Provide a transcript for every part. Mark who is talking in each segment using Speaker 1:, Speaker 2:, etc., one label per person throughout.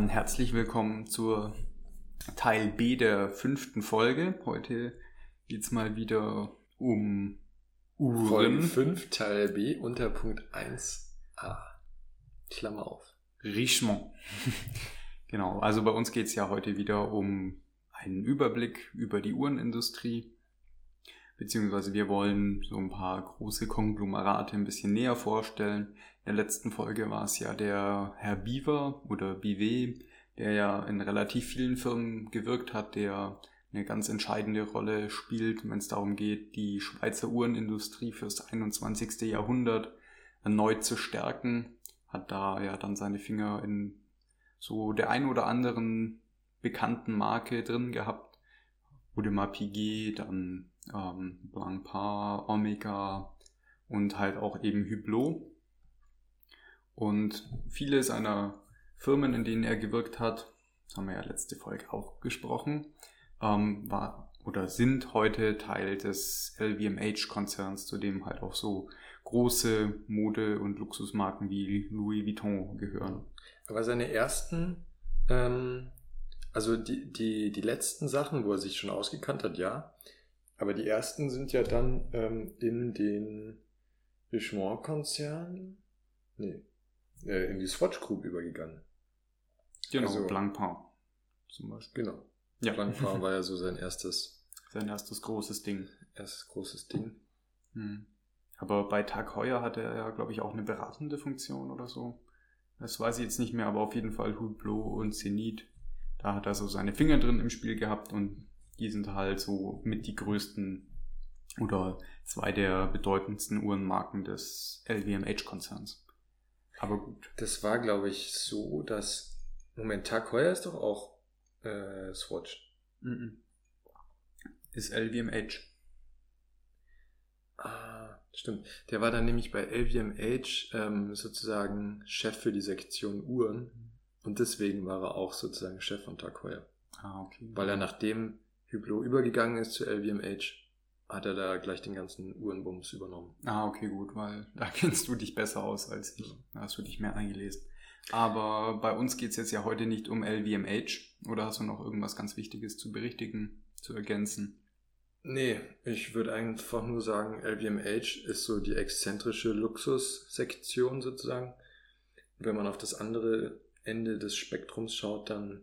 Speaker 1: Dann herzlich willkommen zur Teil B der fünften Folge. Heute geht's mal wieder um Uhren.
Speaker 2: Folge 5, Teil B, Unterpunkt 1a. Klammer auf.
Speaker 1: Richemont. genau, also bei uns geht's ja heute wieder um einen Überblick über die Uhrenindustrie. Beziehungsweise wir wollen so ein paar große Konglomerate ein bisschen näher vorstellen. In der letzten Folge war es ja der Herr Beaver oder Bivet, der ja in relativ vielen Firmen gewirkt hat, der eine ganz entscheidende Rolle spielt, wenn es darum geht, die Schweizer Uhrenindustrie fürs 21. Jahrhundert erneut zu stärken. Hat da ja dann seine Finger in so der ein oder anderen bekannten Marke drin gehabt. Audemars Piguet, dann ähm, Blancpain, Omega und halt auch eben Hublot. Und viele seiner Firmen, in denen er gewirkt hat, haben wir ja letzte Folge auch gesprochen, ähm, war oder sind heute Teil des LVMH-Konzerns, zu dem halt auch so große Mode- und Luxusmarken wie Louis Vuitton gehören.
Speaker 2: Aber seine ersten, ähm, also die, die, die letzten Sachen, wo er sich schon ausgekannt hat, ja. Aber die ersten sind ja dann ähm, in den Richemont-Konzern, nee, äh, in die Swatch Group übergegangen.
Speaker 1: Genau, also, Blancpain zum Beispiel.
Speaker 2: Genau. Ja. Blancpain war ja so sein erstes.
Speaker 1: Sein erstes großes Ding.
Speaker 2: Erstes großes Ding.
Speaker 1: Hm. Aber bei Tag Heuer hatte er ja, glaube ich, auch eine beratende Funktion oder so. Das weiß ich jetzt nicht mehr, aber auf jeden Fall Hublot und Zenit. Da hat er so seine Finger drin im Spiel gehabt und die sind halt so mit die größten oder zwei der bedeutendsten Uhrenmarken des LVMH-Konzerns. Aber gut.
Speaker 2: Das war, glaube ich, so, dass Moment, Tag Heuer ist doch auch äh, Swatch. Mm -mm.
Speaker 1: Ist LVMH.
Speaker 2: Ah, stimmt. Der war dann nämlich bei LVMH ähm, sozusagen Chef für die Sektion Uhren. Und deswegen war er auch sozusagen Chef von Tag Heuer.
Speaker 1: Ah, okay.
Speaker 2: Weil er nachdem Hublot übergegangen ist zu LVMH, hat er da gleich den ganzen Uhrenbums übernommen.
Speaker 1: Ah, okay, gut, weil da kennst du dich besser aus als ich. Da hast du dich mehr eingelesen. Aber bei uns geht es jetzt ja heute nicht um LVMH. Oder hast du noch irgendwas ganz Wichtiges zu berichtigen, zu ergänzen?
Speaker 2: Nee, ich würde einfach nur sagen, LVMH ist so die exzentrische Luxussektion sozusagen. Wenn man auf das andere Ende des Spektrums schaut, dann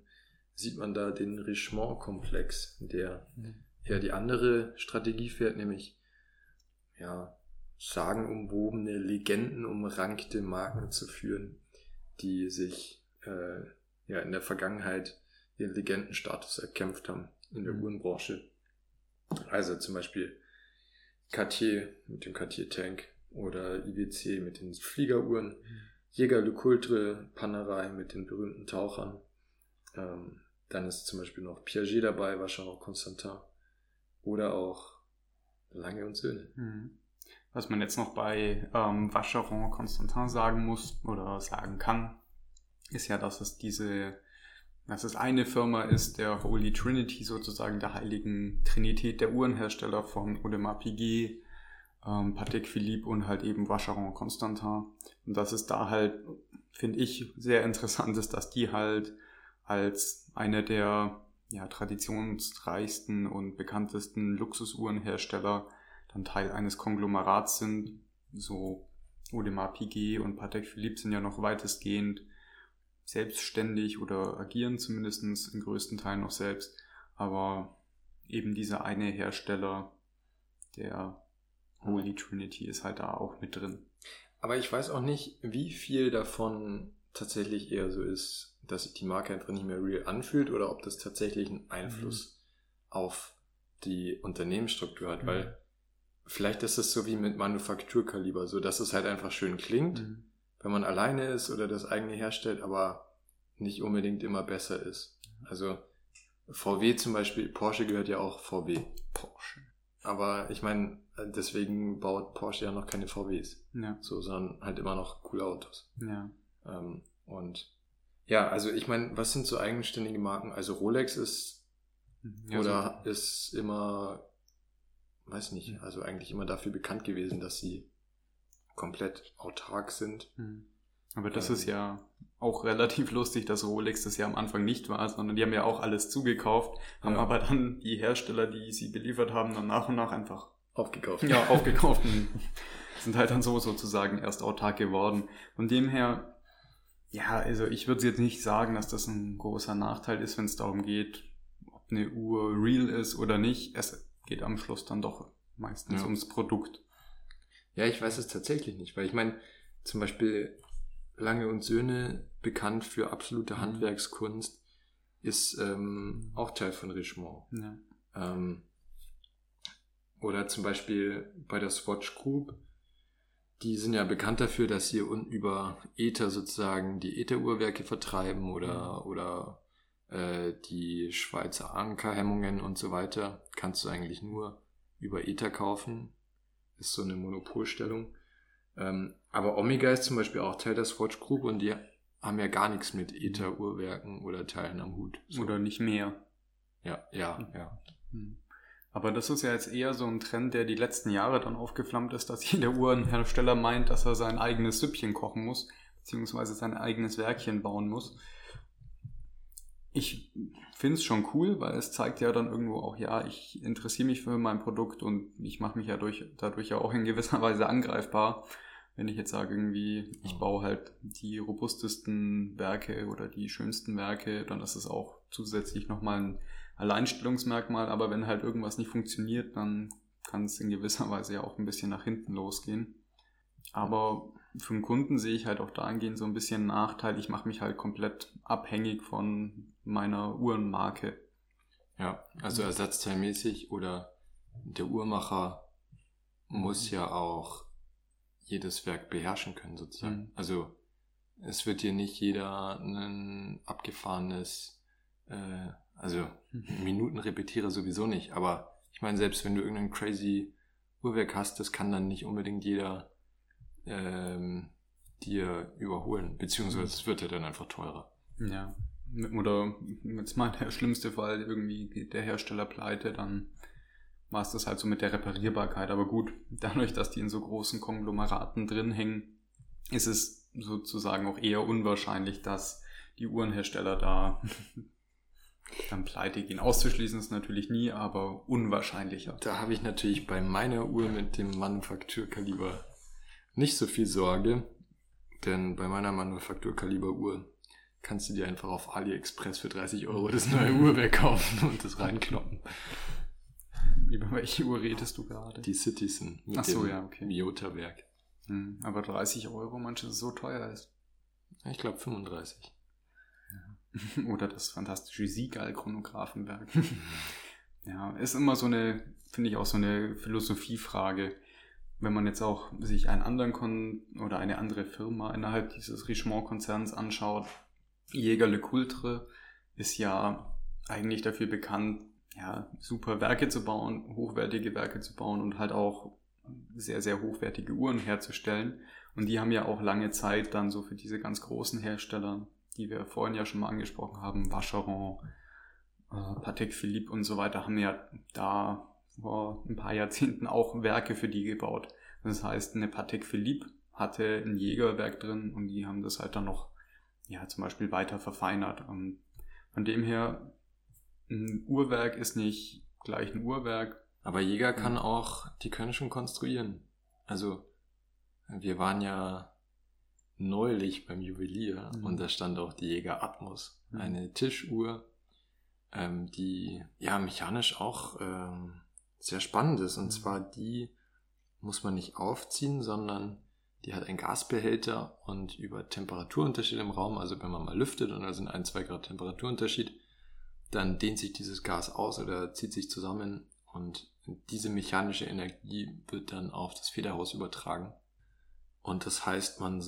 Speaker 2: sieht man da den Richemont-Komplex, der mhm. ja die andere Strategie fährt, nämlich ja, sagenumwobene, legendenumrankte Marken zu führen, die sich äh, ja in der Vergangenheit ihren Legendenstatus erkämpft haben in der mhm. Uhrenbranche. Also zum Beispiel Cartier mit dem Cartier Tank oder IWC mit den Fliegeruhren, mhm. Jäger Le Coultre, Panerai mit den berühmten Tauchern, ähm, dann ist zum Beispiel noch Piaget dabei, wahrscheinlich auch Constantin. Oder auch Lange und Söhne.
Speaker 1: Mhm. Was man jetzt noch bei ähm, Vacheron Constantin sagen muss oder sagen kann, ist ja, dass es diese, dass es eine Firma ist, der Holy Trinity sozusagen der heiligen Trinität der Uhrenhersteller von Audemars Piguet, ähm, Patek Philippe und halt eben Vacheron Constantin. Und dass es da halt, finde ich, sehr interessant ist, dass die halt als einer der ja, traditionsreichsten und bekanntesten Luxusuhrenhersteller dann Teil eines Konglomerats sind. So Audemars Piguet und Patek Philippe sind ja noch weitestgehend selbstständig oder agieren zumindest in größten Teilen noch selbst. Aber eben dieser eine Hersteller, der Holy Trinity, ist halt da auch mit drin.
Speaker 2: Aber ich weiß auch nicht, wie viel davon tatsächlich eher so ist, dass sich die Marke einfach nicht mehr real anfühlt oder ob das tatsächlich einen Einfluss mhm. auf die Unternehmensstruktur hat, mhm. weil vielleicht ist es so wie mit Manufakturkaliber, so dass es halt einfach schön klingt, mhm. wenn man alleine ist oder das eigene herstellt, aber nicht unbedingt immer besser ist. Also VW zum Beispiel, Porsche gehört ja auch VW.
Speaker 1: Porsche.
Speaker 2: Aber ich meine, deswegen baut Porsche ja noch keine VWs.
Speaker 1: Ja.
Speaker 2: So, sondern halt immer noch coole Autos.
Speaker 1: Ja.
Speaker 2: Ähm, und ja, also ich meine, was sind so eigenständige Marken? Also Rolex ist ja, oder so. ist immer, weiß nicht, also eigentlich immer dafür bekannt gewesen, dass sie komplett autark sind.
Speaker 1: Hm. Aber das ähm, ist ja auch relativ lustig, dass Rolex das ja am Anfang nicht war, sondern die haben ja auch alles zugekauft, haben ja. aber dann die Hersteller, die sie beliefert haben, dann nach und nach einfach
Speaker 2: aufgekauft.
Speaker 1: Ja, aufgekauft und sind halt dann so sozusagen erst autark geworden. Von dem her, ja, also ich würde jetzt nicht sagen, dass das ein großer Nachteil ist, wenn es darum geht, ob eine Uhr real ist oder nicht. Es geht am Schluss dann doch meistens ja. ums Produkt.
Speaker 2: Ja, ich weiß es tatsächlich nicht, weil ich meine, zum Beispiel Lange und Söhne, bekannt für absolute mhm. Handwerkskunst, ist ähm, auch Teil von Richemont. Ja. Ähm, oder zum Beispiel bei der Swatch Group, die sind ja bekannt dafür, dass sie über Ether sozusagen die Ether-Uhrwerke vertreiben oder, mhm. oder äh, die Schweizer Ankerhemmungen und so weiter. Kannst du eigentlich nur über Ether kaufen. Ist so eine Monopolstellung. Ähm, aber Omega ist zum Beispiel auch Teil der Swatch Group und die haben ja gar nichts mit Ether-Uhrwerken oder Teilen am Hut.
Speaker 1: So. Oder nicht mehr.
Speaker 2: Ja, ja, ja.
Speaker 1: Hm. Aber das ist ja jetzt eher so ein Trend, der die letzten Jahre dann aufgeflammt ist, dass jeder Uhrenhersteller meint, dass er sein eigenes Süppchen kochen muss, beziehungsweise sein eigenes Werkchen bauen muss. Ich finde es schon cool, weil es zeigt ja dann irgendwo auch, ja, ich interessiere mich für mein Produkt und ich mache mich ja durch, dadurch ja auch in gewisser Weise angreifbar. Wenn ich jetzt sage, irgendwie, ich baue halt die robustesten Werke oder die schönsten Werke, dann ist es auch zusätzlich nochmal ein Alleinstellungsmerkmal, aber wenn halt irgendwas nicht funktioniert, dann kann es in gewisser Weise ja auch ein bisschen nach hinten losgehen. Aber für den Kunden sehe ich halt auch dahingehend so ein bisschen einen Nachteil. Ich mache mich halt komplett abhängig von meiner Uhrenmarke.
Speaker 2: Ja, also ersatzteilmäßig oder der Uhrmacher muss ja auch jedes Werk beherrschen können sozusagen. Mhm. Also es wird dir nicht jeder ein abgefahrenes äh, also Minuten repetiere sowieso nicht, aber ich meine, selbst wenn du irgendein crazy Uhrwerk hast, das kann dann nicht unbedingt jeder ähm, dir überholen, beziehungsweise es wird ja dann einfach teurer.
Speaker 1: Ja. Oder jetzt mal der schlimmste Fall, irgendwie geht der Hersteller pleite, dann war es das halt so mit der Reparierbarkeit. Aber gut, dadurch, dass die in so großen Konglomeraten drin hängen, ist es sozusagen auch eher unwahrscheinlich, dass die Uhrenhersteller da dann pleite gehen. Auszuschließen ist natürlich nie, aber unwahrscheinlicher.
Speaker 2: Da habe ich natürlich bei meiner Uhr mit dem Manufakturkaliber nicht so viel Sorge, denn bei meiner Manufakturkaliber-Uhr kannst du dir einfach auf AliExpress für 30 Euro das neue Uhrwerk kaufen und das reinkloppen.
Speaker 1: Über welche Uhr redest du gerade?
Speaker 2: Die Citizen
Speaker 1: mit Ach so, dem ja, okay.
Speaker 2: Miota-Werk.
Speaker 1: Hm, aber 30 Euro, manches so teuer ist.
Speaker 2: Ich glaube 35.
Speaker 1: Oder das fantastische Siegal-Chronographenwerk. ja, ist immer so eine, finde ich auch so eine Philosophiefrage. Wenn man jetzt auch sich einen anderen Kon oder eine andere Firma innerhalb dieses Richemont-Konzerns anschaut, Jäger Le Coultre ist ja eigentlich dafür bekannt, ja, super Werke zu bauen, hochwertige Werke zu bauen und halt auch sehr, sehr hochwertige Uhren herzustellen. Und die haben ja auch lange Zeit dann so für diese ganz großen Hersteller die wir vorhin ja schon mal angesprochen haben, Vacheron, äh, Patek Philippe und so weiter, haben ja da vor ein paar Jahrzehnten auch Werke für die gebaut. Das heißt, eine Patek Philippe hatte ein Jägerwerk drin und die haben das halt dann noch, ja, zum Beispiel weiter verfeinert. Und von dem her, ein Uhrwerk ist nicht gleich ein Uhrwerk.
Speaker 2: Aber Jäger kann auch, die können schon konstruieren. Also, wir waren ja neulich beim Juwelier mhm. und da stand auch die Jäger Atmos, mhm. eine Tischuhr, ähm, die ja mechanisch auch ähm, sehr spannend ist. Und mhm. zwar die muss man nicht aufziehen, sondern die hat einen Gasbehälter und über Temperaturunterschied im Raum, also wenn man mal lüftet und da sind ein, zwei Grad Temperaturunterschied, dann dehnt sich dieses Gas aus oder zieht sich zusammen und diese mechanische Energie wird dann auf das Federhaus übertragen. Und das heißt, man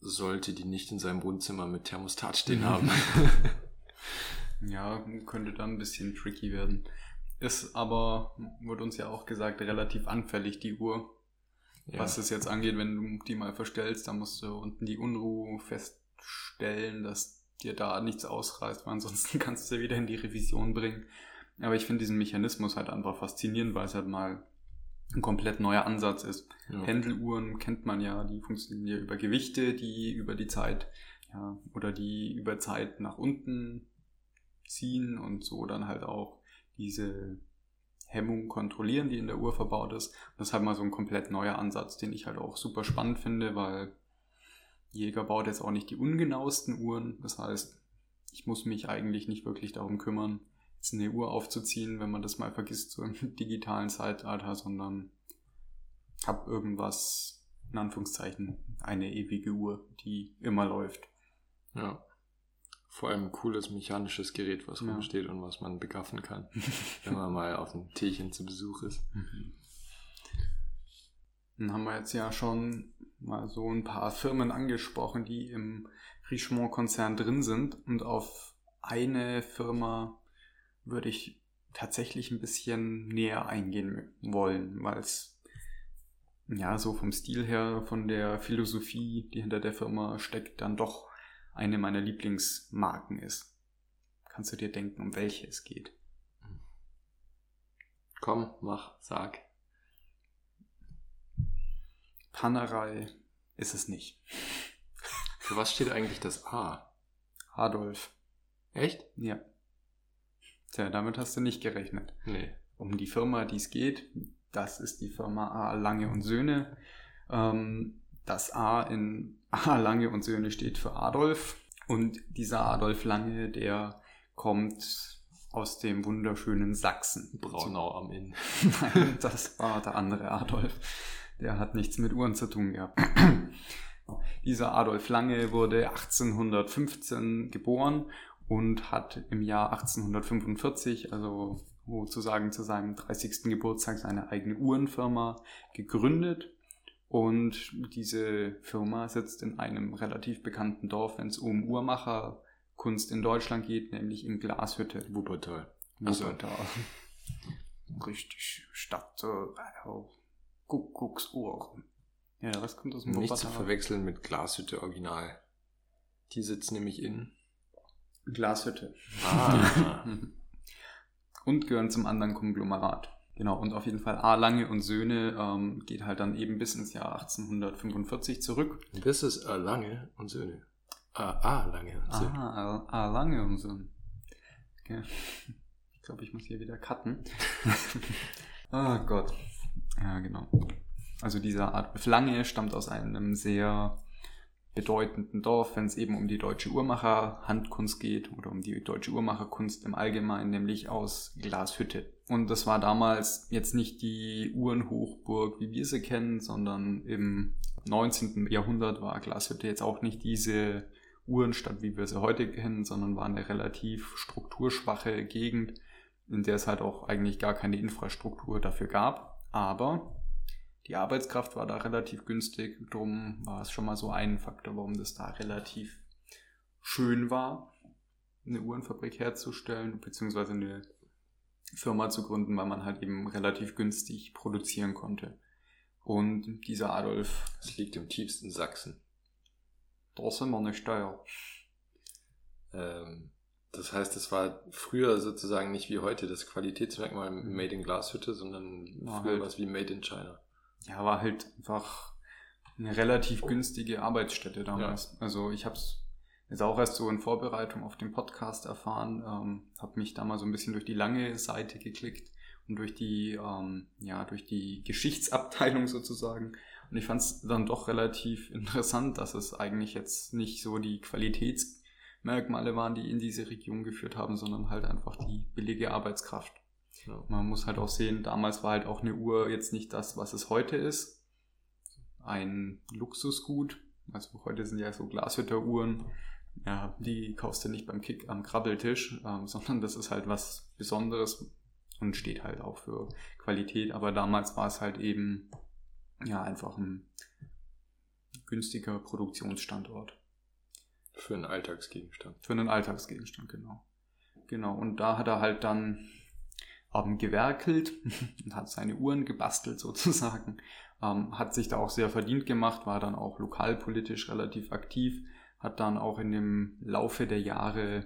Speaker 2: sollte die nicht in seinem Wohnzimmer mit Thermostat stehen haben.
Speaker 1: ja, könnte dann ein bisschen tricky werden. Ist aber, wurde uns ja auch gesagt, relativ anfällig, die Uhr. Ja. Was es jetzt angeht, wenn du die mal verstellst, dann musst du unten die Unruhe feststellen, dass dir da nichts ausreißt, weil ansonsten kannst du sie wieder in die Revision bringen. Aber ich finde diesen Mechanismus halt einfach faszinierend, weil es halt mal ein komplett neuer Ansatz ist.
Speaker 2: Ja.
Speaker 1: Pendeluhren kennt man ja, die funktionieren ja über Gewichte, die über die Zeit, ja, oder die über Zeit nach unten ziehen und so dann halt auch diese Hemmung kontrollieren, die in der Uhr verbaut ist. Das ist halt mal so ein komplett neuer Ansatz, den ich halt auch super spannend finde, weil Jäger baut jetzt auch nicht die ungenauesten Uhren. Das heißt, ich muss mich eigentlich nicht wirklich darum kümmern, jetzt eine Uhr aufzuziehen, wenn man das mal vergisst, so im digitalen Zeitalter, sondern habe irgendwas, in Anführungszeichen, eine ewige Uhr, die immer läuft.
Speaker 2: Ja. Vor allem ein cooles mechanisches Gerät, was
Speaker 1: Ja.
Speaker 2: rumsteht und was man begaffen kann, wenn man mal auf ein Tierchen zu Besuch ist.
Speaker 1: Dann haben wir jetzt ja schon mal so ein paar Firmen angesprochen, die im Richemont-Konzern drin sind. Und auf eine Firma würde ich tatsächlich ein bisschen näher eingehen wollen, weil es ja so vom Stil her, von der Philosophie, die hinter der Firma steckt, dann doch eine meiner Lieblingsmarken ist. Kannst du dir denken, um welche es geht?
Speaker 2: Komm, mach, sag.
Speaker 1: Panerei ist es nicht.
Speaker 2: Für was steht eigentlich das A?
Speaker 1: Adolf.
Speaker 2: Echt?
Speaker 1: Ja. Tja, damit hast du nicht gerechnet.
Speaker 2: Nee.
Speaker 1: Um die Firma, die es geht, das ist die Firma A. Lange und Söhne. Ähm, das A in A. Lange und Söhne steht für Adolf. Und dieser Adolf Lange, der kommt aus dem wunderschönen Sachsen.
Speaker 2: Braunau am Inn.
Speaker 1: Nein, das war der andere Adolf. Der hat nichts mit Uhren zu tun gehabt. Dieser Adolf Lange wurde 1815 geboren und hat im Jahr 1845, also sozusagen zu seinem 30. Geburtstag, seine eigene Uhrenfirma gegründet. Und diese Firma sitzt in einem relativ bekannten Dorf, wenn es um Uhrmacherkunst in Deutschland geht, nämlich in Glashütte.
Speaker 2: Wuppertal.
Speaker 1: Wuppertal. Richtig Stadt, äh, Kuckucksuhr. Ja, Rest kommt aus dem
Speaker 2: Nicht zu
Speaker 1: Wuppertal.
Speaker 2: verwechseln mit Glashütte Original. Die sitzt nämlich in.
Speaker 1: Glashütte.
Speaker 2: Ah.
Speaker 1: und gehören zum anderen Konglomerat. Genau, und auf jeden Fall A. Lange und Söhne ähm, geht halt dann eben bis ins Jahr 1845 zurück.
Speaker 2: das ist A. Lange und Söhne. Ah, A. Lange und Söhne.
Speaker 1: Ah, A. A. Lange und Söhne. Okay. Ich glaube, ich muss hier wieder cutten. oh Gott. Ja, genau. Also dieser Adolf Lange stammt aus einem sehr bedeutenden Dorf, wenn es eben um die deutsche Uhrmacher-Handkunst geht oder um die deutsche Uhrmacherkunst im Allgemeinen, nämlich aus Glashütte. Und das war damals jetzt nicht die Uhrenhochburg, wie wir sie kennen, sondern im 19. Jahrhundert war Glashütte jetzt auch nicht diese Uhrenstadt, wie wir sie heute kennen, sondern war eine relativ strukturschwache Gegend, in der es halt auch eigentlich gar keine Infrastruktur dafür gab. Aber die Arbeitskraft war da relativ günstig, drum war es schon mal so ein Faktor, warum das da relativ schön war, eine Uhrenfabrik herzustellen, beziehungsweise eine Firma zu gründen, weil man halt eben relativ günstig produzieren konnte. Und dieser Adolf,
Speaker 2: Das liegt im tiefsten Sachsen.
Speaker 1: da sind wir nicht Steuer.
Speaker 2: Ähm, das heißt, es war früher sozusagen nicht wie heute das Qualitätsmerkmal Made in Glashütte, sondern
Speaker 1: War
Speaker 2: früher
Speaker 1: halt-
Speaker 2: was wie Made in China.
Speaker 1: Ja, war halt einfach eine relativ günstige Arbeitsstätte damals. Also ich habe es jetzt auch erst so in Vorbereitung auf den Podcast erfahren, ähm, habe mich da mal so ein bisschen durch die lange Seite geklickt und durch die, ähm, ja, durch die Geschichtsabteilung sozusagen. Und ich fand es dann doch relativ interessant, dass es eigentlich jetzt nicht so die Qualitätsmerkmale waren, die in diese Region geführt haben, sondern halt einfach die billige Arbeitskraft.
Speaker 2: Ja.
Speaker 1: Man muss halt auch sehen, damals war halt auch eine Uhr jetzt nicht das, was es heute ist. Ein Luxusgut. Also heute sind ja so Glashütteruhren. Ja, die kaufst du nicht beim Kick am Krabbeltisch, ähm, sondern das ist halt was Besonderes und steht halt auch für Qualität. Aber damals war es halt eben ja einfach ein günstiger Produktionsstandort.
Speaker 2: Für einen Alltagsgegenstand.
Speaker 1: Für einen Alltagsgegenstand, genau. Genau, und da hat er halt dann ähm, gewerkelt und hat seine Uhren gebastelt sozusagen. Ähm, hat sich da auch sehr verdient gemacht, war dann auch lokalpolitisch relativ aktiv, hat dann auch in dem Laufe der Jahre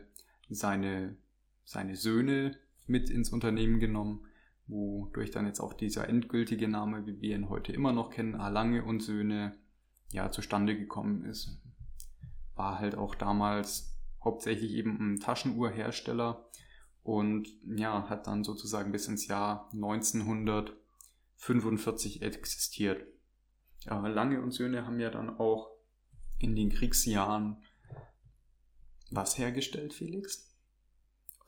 Speaker 1: seine, seine Söhne mit ins Unternehmen genommen, wodurch dann jetzt auch dieser endgültige Name, wie wir ihn heute immer noch kennen, A. Lange und Söhne, ja, zustande gekommen ist. War halt auch damals hauptsächlich eben ein Taschenuhrhersteller und ja, hat dann sozusagen bis ins Jahr 1945 existiert. Ja, Lange und Söhne haben ja dann auch in den Kriegsjahren was hergestellt, Felix?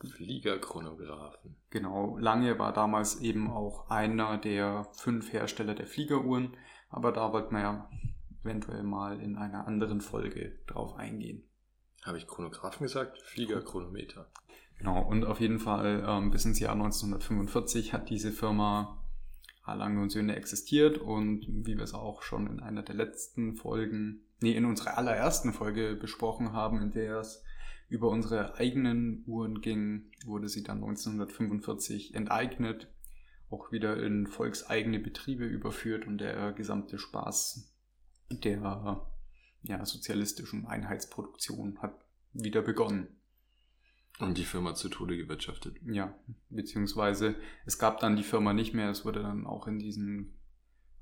Speaker 2: Fliegerchronographen.
Speaker 1: Genau, Lange war damals eben auch einer der fünf Hersteller der Fliegeruhren, aber da wollten wir ja eventuell mal in einer anderen Folge drauf eingehen.
Speaker 2: Habe ich Chronographen gesagt? Fliegerchronometer.
Speaker 1: Genau, und auf jeden Fall ähm, bis ins Jahr 1945 hat diese Firma Lange und Söhne existiert und wie wir es auch schon in einer der letzten Folgen, nee, in unserer allerersten Folge besprochen haben, in der es über unsere eigenen Uhren ging, wurde sie dann 1945 enteignet, auch wieder in volkseigene Betriebe überführt und der gesamte Spaß der ja, sozialistischen Einheitsproduktion hat wieder begonnen.
Speaker 2: Und die Firma zu Tode gewirtschaftet.
Speaker 1: Ja, beziehungsweise es gab dann die Firma nicht mehr, es wurde dann auch in diesen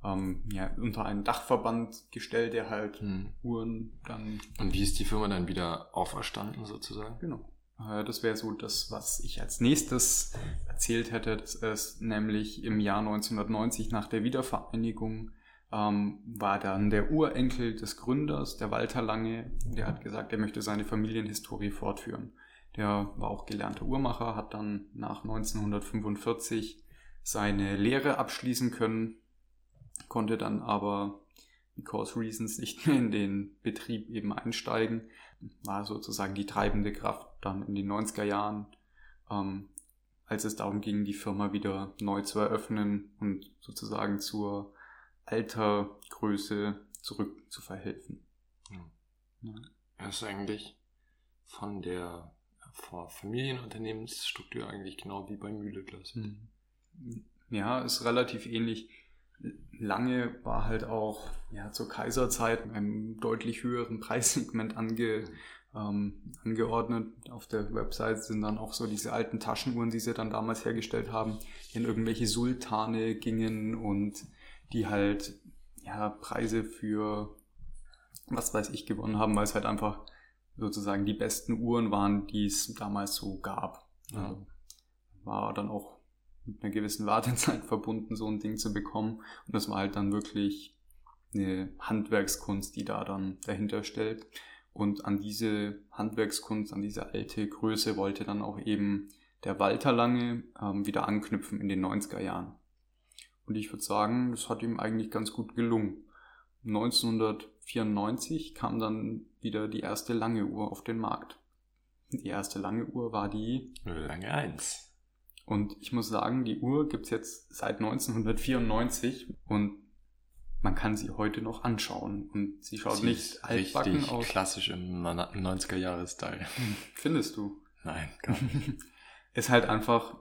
Speaker 1: ähm, ja, unter einen Dachverband gestellt, der halt hm. Uhren dann.
Speaker 2: Und wie ist die Firma dann wieder auferstanden sozusagen?
Speaker 1: Genau. Äh, das wäre so das, was ich als nächstes erzählt hätte. Das ist nämlich im Jahr 1990 nach der Wiedervereinigung ähm, war dann der Urenkel des Gründers, der Walter Lange, der hat gesagt, er möchte seine Familienhistorie fortführen. Der war auch gelernter Uhrmacher, hat dann nach 1945 seine Lehre abschließen können konnte dann aber because reasons nicht mehr in den Betrieb eben einsteigen, war sozusagen die treibende Kraft dann in den 90er Jahren, ähm, als es darum ging, die Firma wieder neu zu eröffnen und sozusagen zur alter Größe zurück zu verhelfen.
Speaker 2: Hm. Ja. Das ist eigentlich von der Familienunternehmensstruktur eigentlich genau wie bei Mühleglas. Hm.
Speaker 1: Ja, ist relativ ähnlich lange war halt auch ja, zur Kaiserzeit einem deutlich höheren Preissegment ange, ähm, angeordnet. Auf der Website sind dann auch so diese alten Taschenuhren, die sie dann damals hergestellt haben, die in irgendwelche Sultane gingen und die halt ja, Preise für was weiß ich gewonnen haben, weil es halt einfach sozusagen die besten Uhren waren, die es damals so gab. Also war dann auch mit einer gewissen Wartezeit verbunden, so ein Ding zu bekommen. Und das war halt dann wirklich eine Handwerkskunst, die da dann dahinter stellt. Und an diese Handwerkskunst, an diese alte Größe wollte dann auch eben der Walter Lange ähm, wieder anknüpfen in den 90er Jahren. Und ich würde sagen, das hat ihm eigentlich ganz gut gelungen. 1994 kam dann wieder die erste lange Uhr auf den Markt. Die erste lange Uhr war die
Speaker 2: Lange 1.
Speaker 1: Und ich muss sagen, die Uhr gibt's jetzt seit 1994 und man kann sie heute noch anschauen. Und sie schaut sie nicht
Speaker 2: altbacken aus. klassisch im 90er-Jahres-Style.
Speaker 1: Findest du?
Speaker 2: Nein, gar nicht.
Speaker 1: ist halt einfach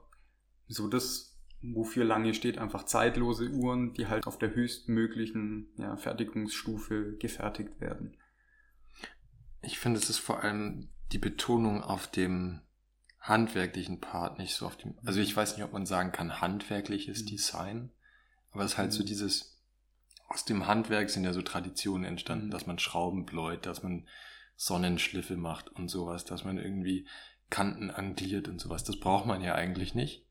Speaker 1: so das, wofür lange steht, einfach zeitlose Uhren, die halt auf der höchstmöglichen ja, Fertigungsstufe gefertigt werden.
Speaker 2: Ich finde, es ist vor allem die Betonung auf dem handwerklichen Part nicht so auf dem, also ich weiß nicht, ob man sagen kann, handwerkliches mhm. Design, aber es ist halt mhm. so dieses, aus dem Handwerk sind ja so Traditionen entstanden, mhm. dass man Schrauben bläut, dass man Sonnenschliffe macht und sowas, dass man irgendwie Kanten angliert und sowas. Das braucht man ja eigentlich nicht.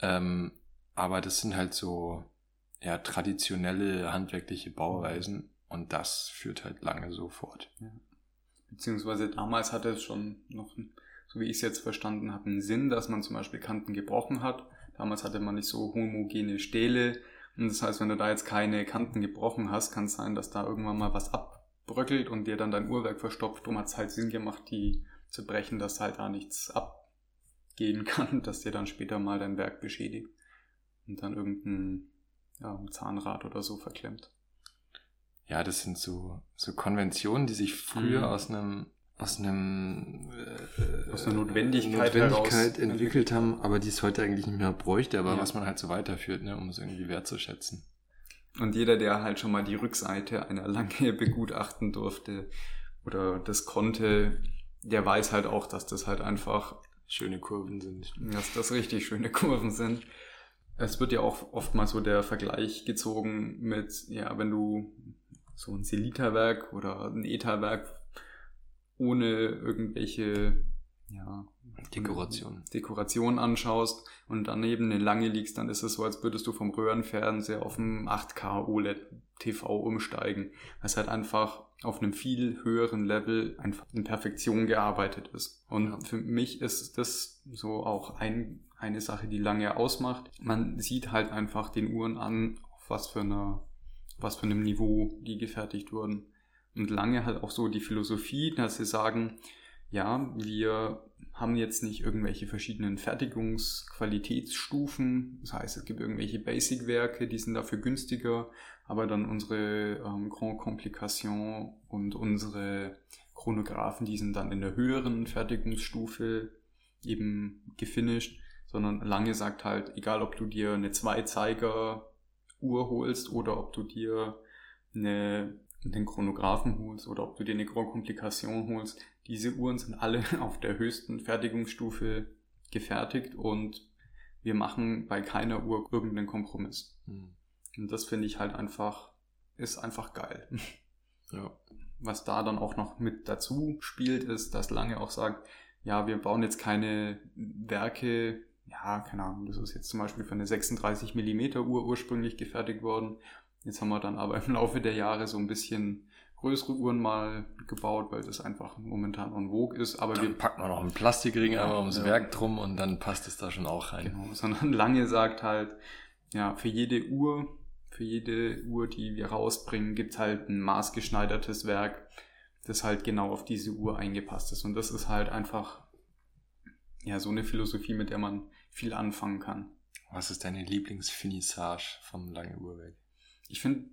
Speaker 2: Ähm, aber das sind halt so ja, traditionelle handwerkliche Bauweisen und das führt halt lange so fort. Ja.
Speaker 1: Beziehungsweise damals hatte es schon noch so wie ich es jetzt verstanden habe, einen Sinn, dass man zum Beispiel Kanten gebrochen hat. Damals hatte man nicht so homogene Stähle. Und das heißt, wenn du da jetzt keine Kanten gebrochen hast, kann es sein, dass da irgendwann mal was abbröckelt und dir dann dein Uhrwerk verstopft. Darum hat es halt Sinn gemacht, die zu brechen, dass halt da nichts abgehen kann, dass dir dann später mal dein Werk beschädigt und dann irgendein ja, Zahnrad oder so verklemmt.
Speaker 2: Ja, das sind so, so Konventionen, die sich früher mhm. aus einem aus einem
Speaker 1: äh, aus einer Notwendigkeit,
Speaker 2: Notwendigkeit entwickelt haben, aber die es heute eigentlich nicht mehr bräuchte, aber ja. was man halt so weiterführt, ne, um es irgendwie wertzuschätzen.
Speaker 1: Und jeder, der halt schon mal die Rückseite einer Lange begutachten durfte oder das konnte, der weiß halt auch, dass das halt einfach
Speaker 2: schöne Kurven sind.
Speaker 1: Dass das richtig schöne Kurven sind. Es wird ja auch oft mal so der Vergleich gezogen mit, ja, wenn du so ein Selita-Werk oder ein ETA-Werk ohne irgendwelche ja,
Speaker 2: Dekoration.
Speaker 1: Dekoration anschaust und daneben eine lange liegst, dann ist es so, als würdest du vom Röhrenfernseher auf einem 8K OLED TV umsteigen, was halt einfach auf einem viel höheren Level einfach in Perfektion gearbeitet ist. Und ja. für mich ist das so auch ein, eine Sache, die lange ausmacht. Man sieht halt einfach den Uhren an, auf was für einer, was für einem Niveau die gefertigt wurden. Und lange halt auch so die Philosophie, dass sie sagen, ja, wir haben jetzt nicht irgendwelche verschiedenen Fertigungsqualitätsstufen. Das heißt, es gibt irgendwelche Basic-Werke, die sind dafür günstiger, aber dann unsere ähm, Grand Complication und unsere Chronographen, die sind dann in der höheren Fertigungsstufe eben gefinisht, sondern lange sagt halt, egal ob du dir eine Zwei-Zeiger-Uhr holst oder ob du dir eine, den Chronographen holst oder ob du dir eine Grand Complication holst, diese Uhren sind alle auf der höchsten Fertigungsstufe gefertigt und wir machen bei keiner Uhr irgendeinen Kompromiss. Mhm. Und das finde ich halt einfach, ist einfach geil. Ja. Was da dann auch noch mit dazu spielt, ist, dass Lange auch sagt, ja, wir bauen jetzt keine Werke, ja, keine Ahnung, das ist jetzt zum Beispiel für eine 36 mm Uhr ursprünglich gefertigt worden. Jetzt haben wir dann aber im Laufe der Jahre so ein bisschen größere Uhren mal gebaut, weil das einfach momentan en vogue ist. Aber
Speaker 2: dann wir packen wir noch einen Plastikring ja, einmal ums ja. Werk drum und dann passt es da schon auch rein.
Speaker 1: Genau, sondern Lange sagt halt, ja, für jede Uhr, für jede Uhr, die wir rausbringen, gibt halt ein maßgeschneidertes Werk, das halt genau auf diese Uhr eingepasst ist. Und das ist halt einfach, ja, so eine Philosophie, mit der man viel anfangen kann.
Speaker 2: Was ist deine Lieblingsfinissage vom Lange Uhrwerk?
Speaker 1: Ich finde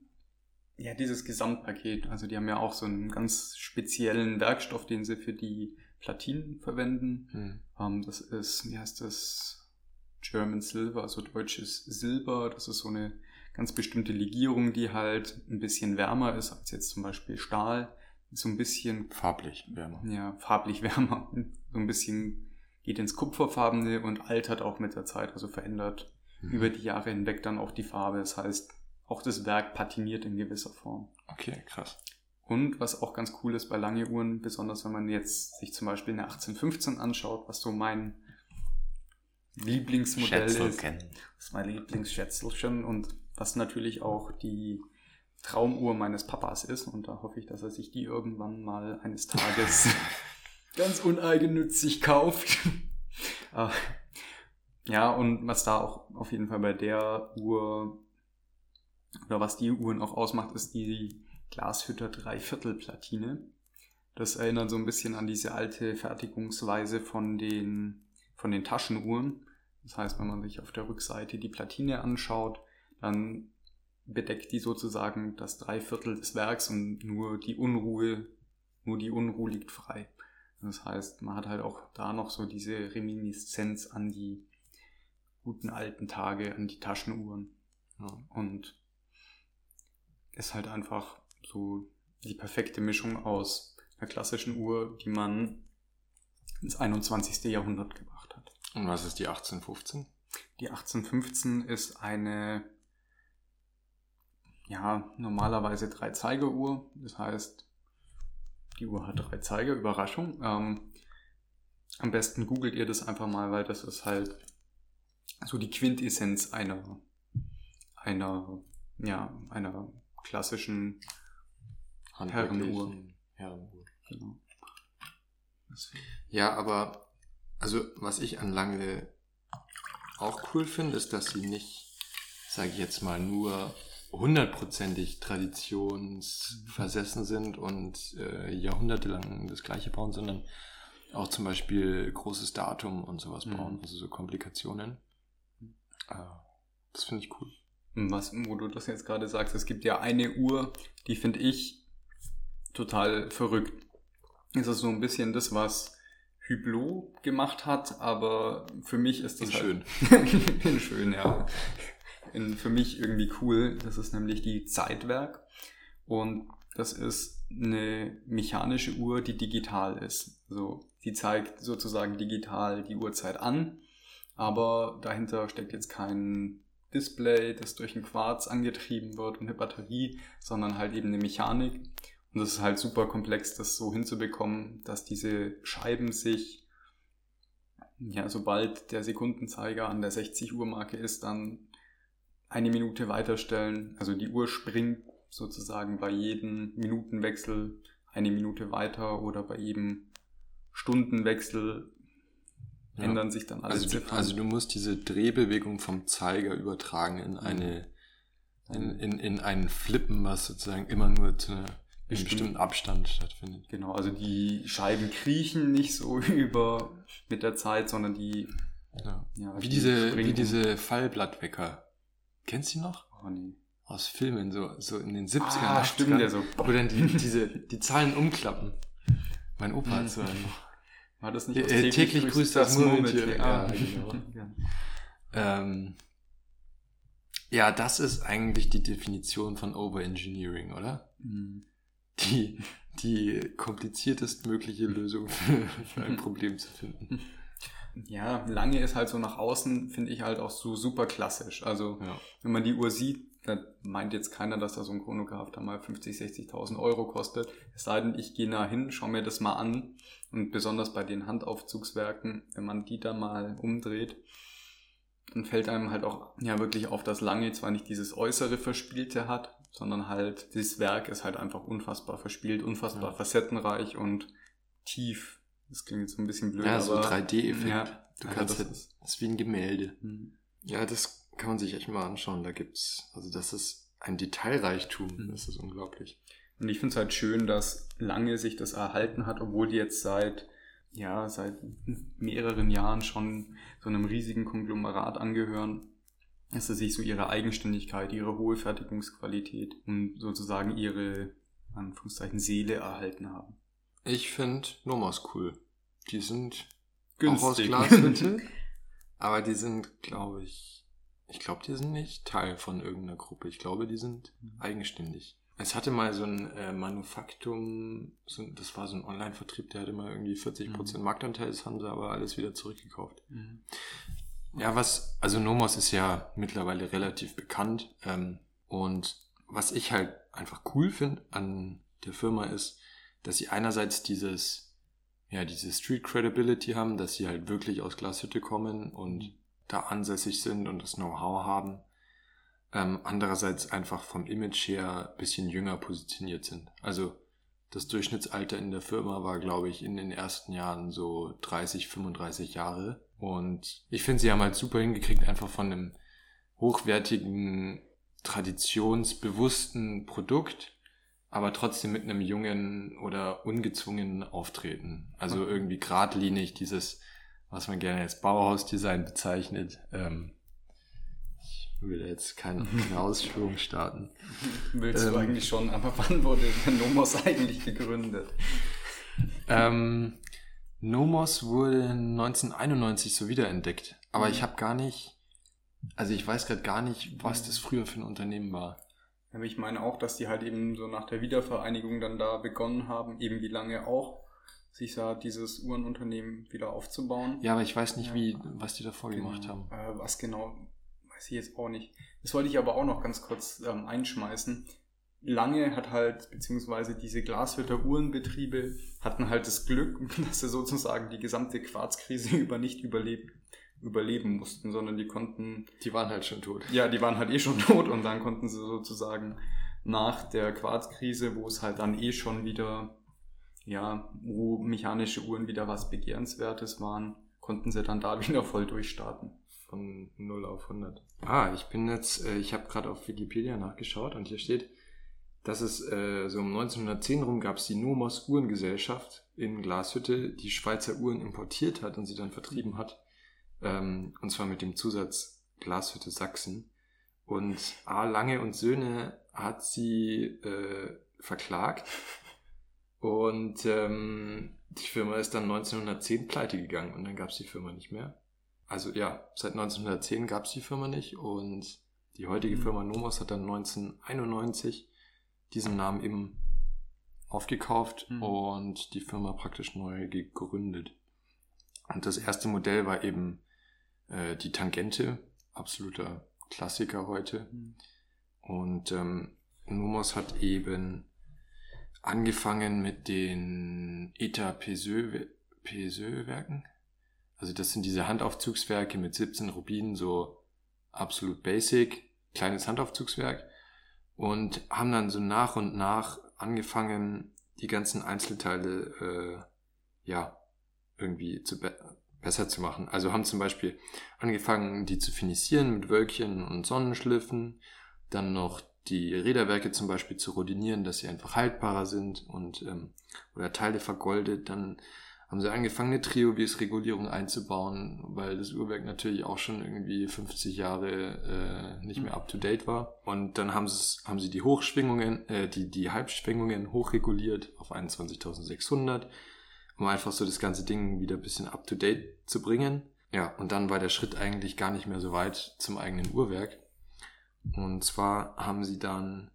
Speaker 1: ja, dieses Gesamtpaket. Also die haben ja auch so einen ganz speziellen Werkstoff, den sie für die Platinen verwenden. Hm. Um, ähm, das ist, wie heißt das? German Silver, also deutsches Silber. Das ist so eine ganz bestimmte Legierung, die halt ein bisschen wärmer ist als jetzt zum Beispiel Stahl. So ein bisschen
Speaker 2: farblich wärmer.
Speaker 1: Ja, farblich wärmer. So ein bisschen geht ins Kupferfarbene und altert auch mit der Zeit, also verändert hm. über die Jahre hinweg dann auch die Farbe. Das heißt, auch das Werk patiniert in gewisser Form.
Speaker 2: Okay, krass.
Speaker 1: Und was auch ganz cool ist bei lange Uhren, besonders wenn man jetzt sich zum Beispiel eine 1815 anschaut, was so mein Lieblingsmodell ist. Das ist mein Lieblingsschätzelchen und was natürlich auch die Traumuhr meines Papas ist. Und da hoffe ich, dass er sich die irgendwann mal eines Tages ganz uneigennützig kauft. Ah. ja, und was da auch auf jeden Fall bei der Uhr oder was die Uhren auch ausmacht, ist die Glashütter Dreiviertelplatine. Das erinnert so ein bisschen an diese alte Fertigungsweise von den, von den Taschenuhren. Das heißt, wenn man sich auf der Rückseite die Platine anschaut, dann bedeckt die sozusagen das Dreiviertel des Werks und nur die Unruhe, nur die Unruhe liegt frei. Das heißt, man hat halt auch da noch so diese Reminiszenz an die guten alten Tage, an die Taschenuhren. Ja. Und ist halt einfach so die perfekte Mischung aus einer klassischen Uhr, die man ins 21. Jahrhundert gebracht hat.
Speaker 2: Und was ist die 1815?
Speaker 1: Die 1815 ist eine, ja, normalerweise drei Zeigeruhr. Das heißt, die Uhr hat drei Zeiger, Überraschung. Ähm, am besten googelt ihr das einfach mal, weil das ist halt so die Quintessenz einer, einer, ja, einer klassischen Herrenuhr.
Speaker 2: Herrenuhr. Genau. Ja, aber also was ich an Lange auch cool finde, ist, dass sie nicht, sage ich jetzt mal, nur hundertprozentig traditionsversessen sind und äh, jahrhundertelang das gleiche bauen, sondern auch zum Beispiel großes Datum und sowas bauen, mhm. also so Komplikationen. Äh, das finde ich cool.
Speaker 1: Was, wo du das jetzt gerade sagst, es gibt ja eine Uhr, die finde ich total verrückt. Das ist so ein bisschen das, was Hublot gemacht hat, aber für mich ist das
Speaker 2: in
Speaker 1: halt schön. in schön, ja. In, für mich irgendwie cool. Das ist nämlich die Zeitwerk. Und das ist eine mechanische Uhr, die digital ist. Also sie zeigt sozusagen digital die Uhrzeit an, aber dahinter steckt jetzt kein Display, das durch ein Quarz angetrieben wird und eine Batterie, sondern halt eben eine Mechanik. Und das ist halt super komplex, das so hinzubekommen, dass diese Scheiben sich, ja, sobald der Sekundenzeiger an der 60 Uhr Marke ist, dann eine Minute weiterstellen. Also die Uhr springt sozusagen bei jedem Minutenwechsel eine Minute weiter oder bei jedem Stundenwechsel ja. ändern sich dann alle
Speaker 2: also Du, also du musst diese Drehbewegung vom Zeiger übertragen in eine in, in, in einen Flippen, was sozusagen immer nur zu einer Bestimmt. bestimmten Abstand stattfindet.
Speaker 1: Genau, also die Scheiben kriechen nicht so über mit der Zeit, sondern die
Speaker 2: ja. Ja, wie die diese wie diese Fallblattwecker. Kennst du die noch?
Speaker 1: Oh nee.
Speaker 2: Aus Filmen, so, so in den 70ern,
Speaker 1: ah, 80ern, stimmt ja so.
Speaker 2: Wo dann die, diese, die Zahlen umklappen. Mein Opa hat so einen.
Speaker 1: War das nicht
Speaker 2: äh, täglich, täglich grüßt das Murmeltier? Ja, genau. ja. Ähm, ja, das ist eigentlich die Definition von Overengineering, oder? Mhm. Die, die kompliziertest mögliche Lösung für, für ein Problem zu finden.
Speaker 1: Ja, lange ist halt so nach außen, finde ich halt auch so super klassisch. Also, ja. wenn man die Uhr sieht, da meint jetzt keiner, dass da so ein Chronograph da mal 50, 60.000 Euro kostet. Es sei denn, ich gehe nah hin, schaue mir das mal an. Und besonders bei den Handaufzugswerken, wenn man die da mal umdreht, dann fällt einem halt auch ja wirklich auf, dass Lange zwar nicht dieses äußere Verspielte hat, sondern halt dieses Werk ist halt einfach unfassbar verspielt, unfassbar ja. facettenreich und tief. Das klingt jetzt so ein bisschen blöd.
Speaker 2: Ja, so 3D-Effekt. Ja, du kannst das, ist, das ist wie ein Gemälde. Mhm. Ja, das kann man sich echt mal anschauen. Da gibt's, also das ist ein Detailreichtum, mhm. das ist unglaublich.
Speaker 1: Und ich finde es halt schön, dass lange sich das erhalten hat, obwohl die jetzt seit, ja, seit mehreren Jahren schon so einem riesigen Konglomerat angehören, dass sie sich so ihre Eigenständigkeit, ihre hohe Fertigungsqualität und sozusagen ihre, Anführungszeichen, Seele erhalten haben.
Speaker 2: Ich finde Nomos cool. Die sind Günstig. auch aus Glashütte, aber die sind, glaube ich, ich glaube, die sind nicht Teil von irgendeiner Gruppe. Ich glaube, die sind mhm. eigenständig. Es hatte mal so ein äh, Manufaktum, so, das war so ein Online-Vertrieb, der hatte mal irgendwie 40% mhm. Marktanteil, das haben sie aber alles wieder zurückgekauft. Mhm. Ja, was, also Nomos ist ja mittlerweile relativ bekannt. Ähm, und was ich halt einfach cool finde an der Firma ist, dass sie einerseits dieses, ja, diese Street Credibility haben, dass sie halt wirklich aus Glashütte kommen und mhm da ansässig sind und das Know-how haben. Ähm, andererseits einfach vom Image her bisschen jünger positioniert sind. Also das Durchschnittsalter in der Firma war, glaube ich, in den ersten Jahren so 30, 35 Jahre. Und ich finde, sie haben halt super hingekriegt, einfach von einem hochwertigen, traditionsbewussten Produkt, aber trotzdem mit einem jungen oder ungezwungenen Auftreten. Also irgendwie geradlinig dieses was man gerne als Bauhausdesign bezeichnet. Ähm, ich will jetzt keine, keine Ausführung starten.
Speaker 1: Willst ähm, du eigentlich schon, aber wann wurde der Nomos eigentlich gegründet?
Speaker 2: Ähm, Nomos wurde 1991 so wiederentdeckt. Aber mhm. ich habe gar nicht, also ich weiß gerade gar nicht, was das früher für ein Unternehmen war.
Speaker 1: Aber ich meine auch, dass die halt eben so nach der Wiedervereinigung dann da begonnen haben, eben wie lange auch sich da dieses Uhrenunternehmen wieder aufzubauen.
Speaker 2: Ja, aber ich weiß nicht, wie, was die davor genau. gemacht haben.
Speaker 1: Äh, was genau, weiß ich jetzt auch nicht. Das wollte ich aber auch noch ganz kurz ähm, einschmeißen. Lange hat halt, beziehungsweise diese Glashütter Uhrenbetriebe hatten halt das Glück, dass sie sozusagen die gesamte Quarzkrise über nicht überlebt, überleben mussten, sondern die konnten.
Speaker 2: Die waren halt schon tot.
Speaker 1: Ja, die waren halt eh schon tot und dann konnten sie sozusagen nach der Quarzkrise, wo es halt dann eh schon wieder ja, wo mechanische Uhren wieder was Begehrenswertes waren, konnten sie dann da wieder voll durchstarten.
Speaker 2: Von 0 auf 100. Ah, ich bin jetzt, äh, ich habe gerade auf Wikipedia nachgeschaut und hier steht, dass es äh, so um 1910 rum gab es die Nomos Uhrengesellschaft in Glashütte, die Schweizer Uhren importiert hat und sie dann vertrieben hat. Ähm, und zwar mit dem Zusatz Glashütte Sachsen. Und A. Lange und Söhne hat sie äh, verklagt und ähm, die Firma ist dann 1910 pleite gegangen und dann gab es die Firma nicht mehr. Also ja, seit 1910 gab es die Firma nicht und die heutige mhm. Firma Nomos hat dann 1991 diesen Namen eben aufgekauft mhm. und die Firma praktisch neu gegründet. Und das erste Modell war eben äh, die Tangente, absoluter Klassiker heute. Und ähm, Numos hat eben angefangen mit den Eta Peseux-Werken. Also das sind diese Handaufzugswerke mit 17 Rubinen, so absolut basic, kleines Handaufzugswerk. Und haben dann so nach und nach angefangen, die ganzen Einzelteile, äh, ja, irgendwie zu besser zu machen. Also haben zum Beispiel angefangen, die zu finisieren mit Wölkchen und Sonnenschliffen, dann noch die Räderwerke zum Beispiel zu rodinieren, dass sie einfach haltbarer sind und ähm, oder Teile vergoldet. Dann haben sie angefangen, eine Triovis-Regulierung einzubauen, weil das Uhrwerk natürlich auch schon irgendwie 50 Jahre äh, nicht mehr up to date war. Und dann haben sie, haben sie die Hochschwingungen, äh, die, die Halbschwingungen hochreguliert auf 21.600, um einfach so das ganze Ding wieder ein bisschen up to date zu bringen. Ja, und dann war der Schritt eigentlich gar nicht mehr so weit zum eigenen Uhrwerk. Und zwar haben sie dann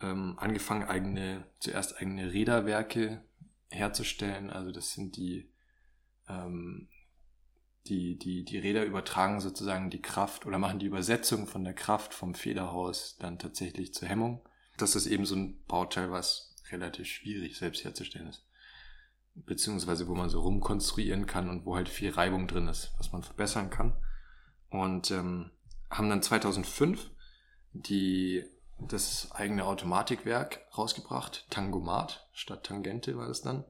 Speaker 2: ähm, angefangen, eigene, zuerst eigene Räderwerke herzustellen. Also das sind die, ähm, die, die, die Räder übertragen sozusagen die Kraft oder machen die Übersetzung von der Kraft vom Federhaus dann tatsächlich zur Hemmung. Das ist eben so ein Bauteil, was relativ schwierig selbst herzustellen ist. Beziehungsweise wo man so rumkonstruieren kann und wo halt viel Reibung drin ist, was man verbessern kann. Und ähm, haben dann 2005 die das eigene Automatikwerk rausgebracht, Tangomat statt Tangente war das dann.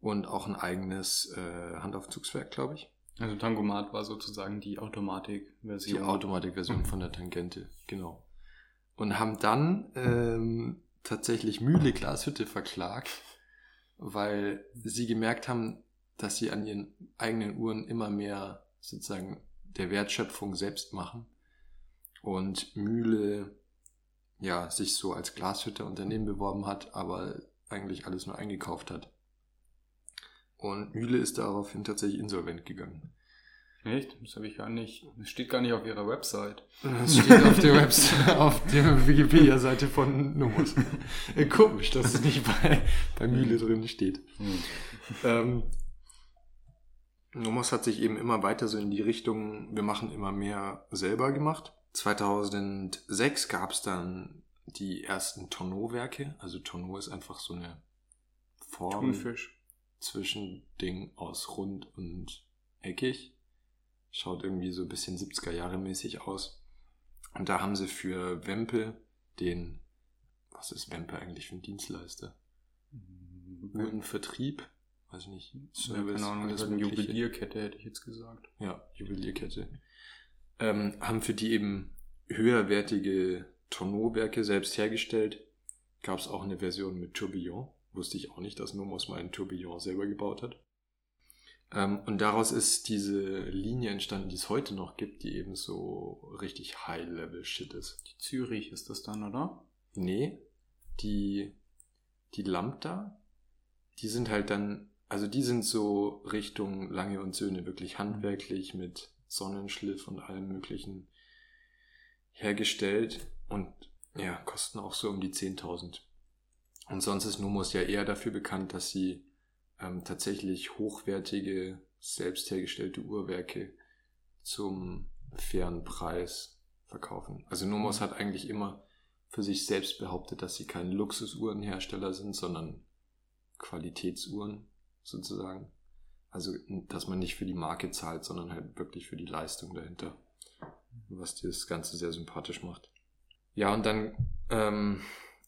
Speaker 2: Und auch ein eigenes äh, Handaufzugswerk, glaube ich.
Speaker 1: Also Tangomat war sozusagen die Automatikversion.
Speaker 2: Die Automatikversion von der Tangente, genau. Und haben dann ähm, tatsächlich Mühle Glashütte verklagt, weil sie gemerkt haben, dass sie an ihren eigenen Uhren immer mehr sozusagen der Wertschöpfung selbst machen und Mühle ja sich so als Glashütte-Unternehmen beworben hat, aber eigentlich alles nur eingekauft hat. Und Mühle ist daraufhin tatsächlich insolvent gegangen.
Speaker 1: Echt? Das habe ich gar nicht. Das steht gar nicht auf ihrer Website.
Speaker 2: Das steht auf der Website, auf der Wikipedia-Seite von Nomos. Komisch, dass es nicht bei, bei Mühle drin steht. Hm. Ähm, Nomos hat sich eben immer weiter so in die Richtung, wir machen immer mehr selber gemacht. 2006 gab es dann die ersten Tonneau-Werke. Also Tonneau ist einfach so eine Form
Speaker 1: Thunfisch.
Speaker 2: Zwischending aus rund und eckig. Schaut irgendwie so ein bisschen 70er Jahre mäßig aus. Und da haben sie für Wempe den, was ist Wempe eigentlich für ein Dienstleister? Uhrenvertrieb? Weiß ich nicht.
Speaker 1: Service, ja, genau, eine Juwelierkette hätte ich jetzt gesagt.
Speaker 2: Ja, Juwelierkette ähm, haben für die eben höherwertige Tonneauwerke selbst hergestellt. Gab es auch eine Version mit Tourbillon. Wusste ich auch nicht, dass Nomos mal ein Tourbillon selber gebaut hat. Ähm, und daraus ist diese Linie entstanden, die es heute noch gibt, die eben so richtig High-Level-Shit ist.
Speaker 1: Die Zürich ist das dann, oder?
Speaker 2: Nee, die, die Lambda, die sind halt dann, also die sind so Richtung Lange und Söhne wirklich handwerklich mit Sonnenschliff und allem möglichen hergestellt und ja, kosten auch so um die 10.000. Und sonst ist Numos ja eher dafür bekannt, dass sie ähm, tatsächlich hochwertige, selbst hergestellte Uhrwerke zum fairen Preis verkaufen. Also Numos mhm. hat eigentlich immer für sich selbst behauptet, dass sie kein Luxusuhrenhersteller sind, sondern Qualitätsuhren sozusagen. Also, dass man nicht für die Marke zahlt, sondern halt wirklich für die Leistung dahinter. Was das Ganze sehr sympathisch macht. Ja, und dann, ähm,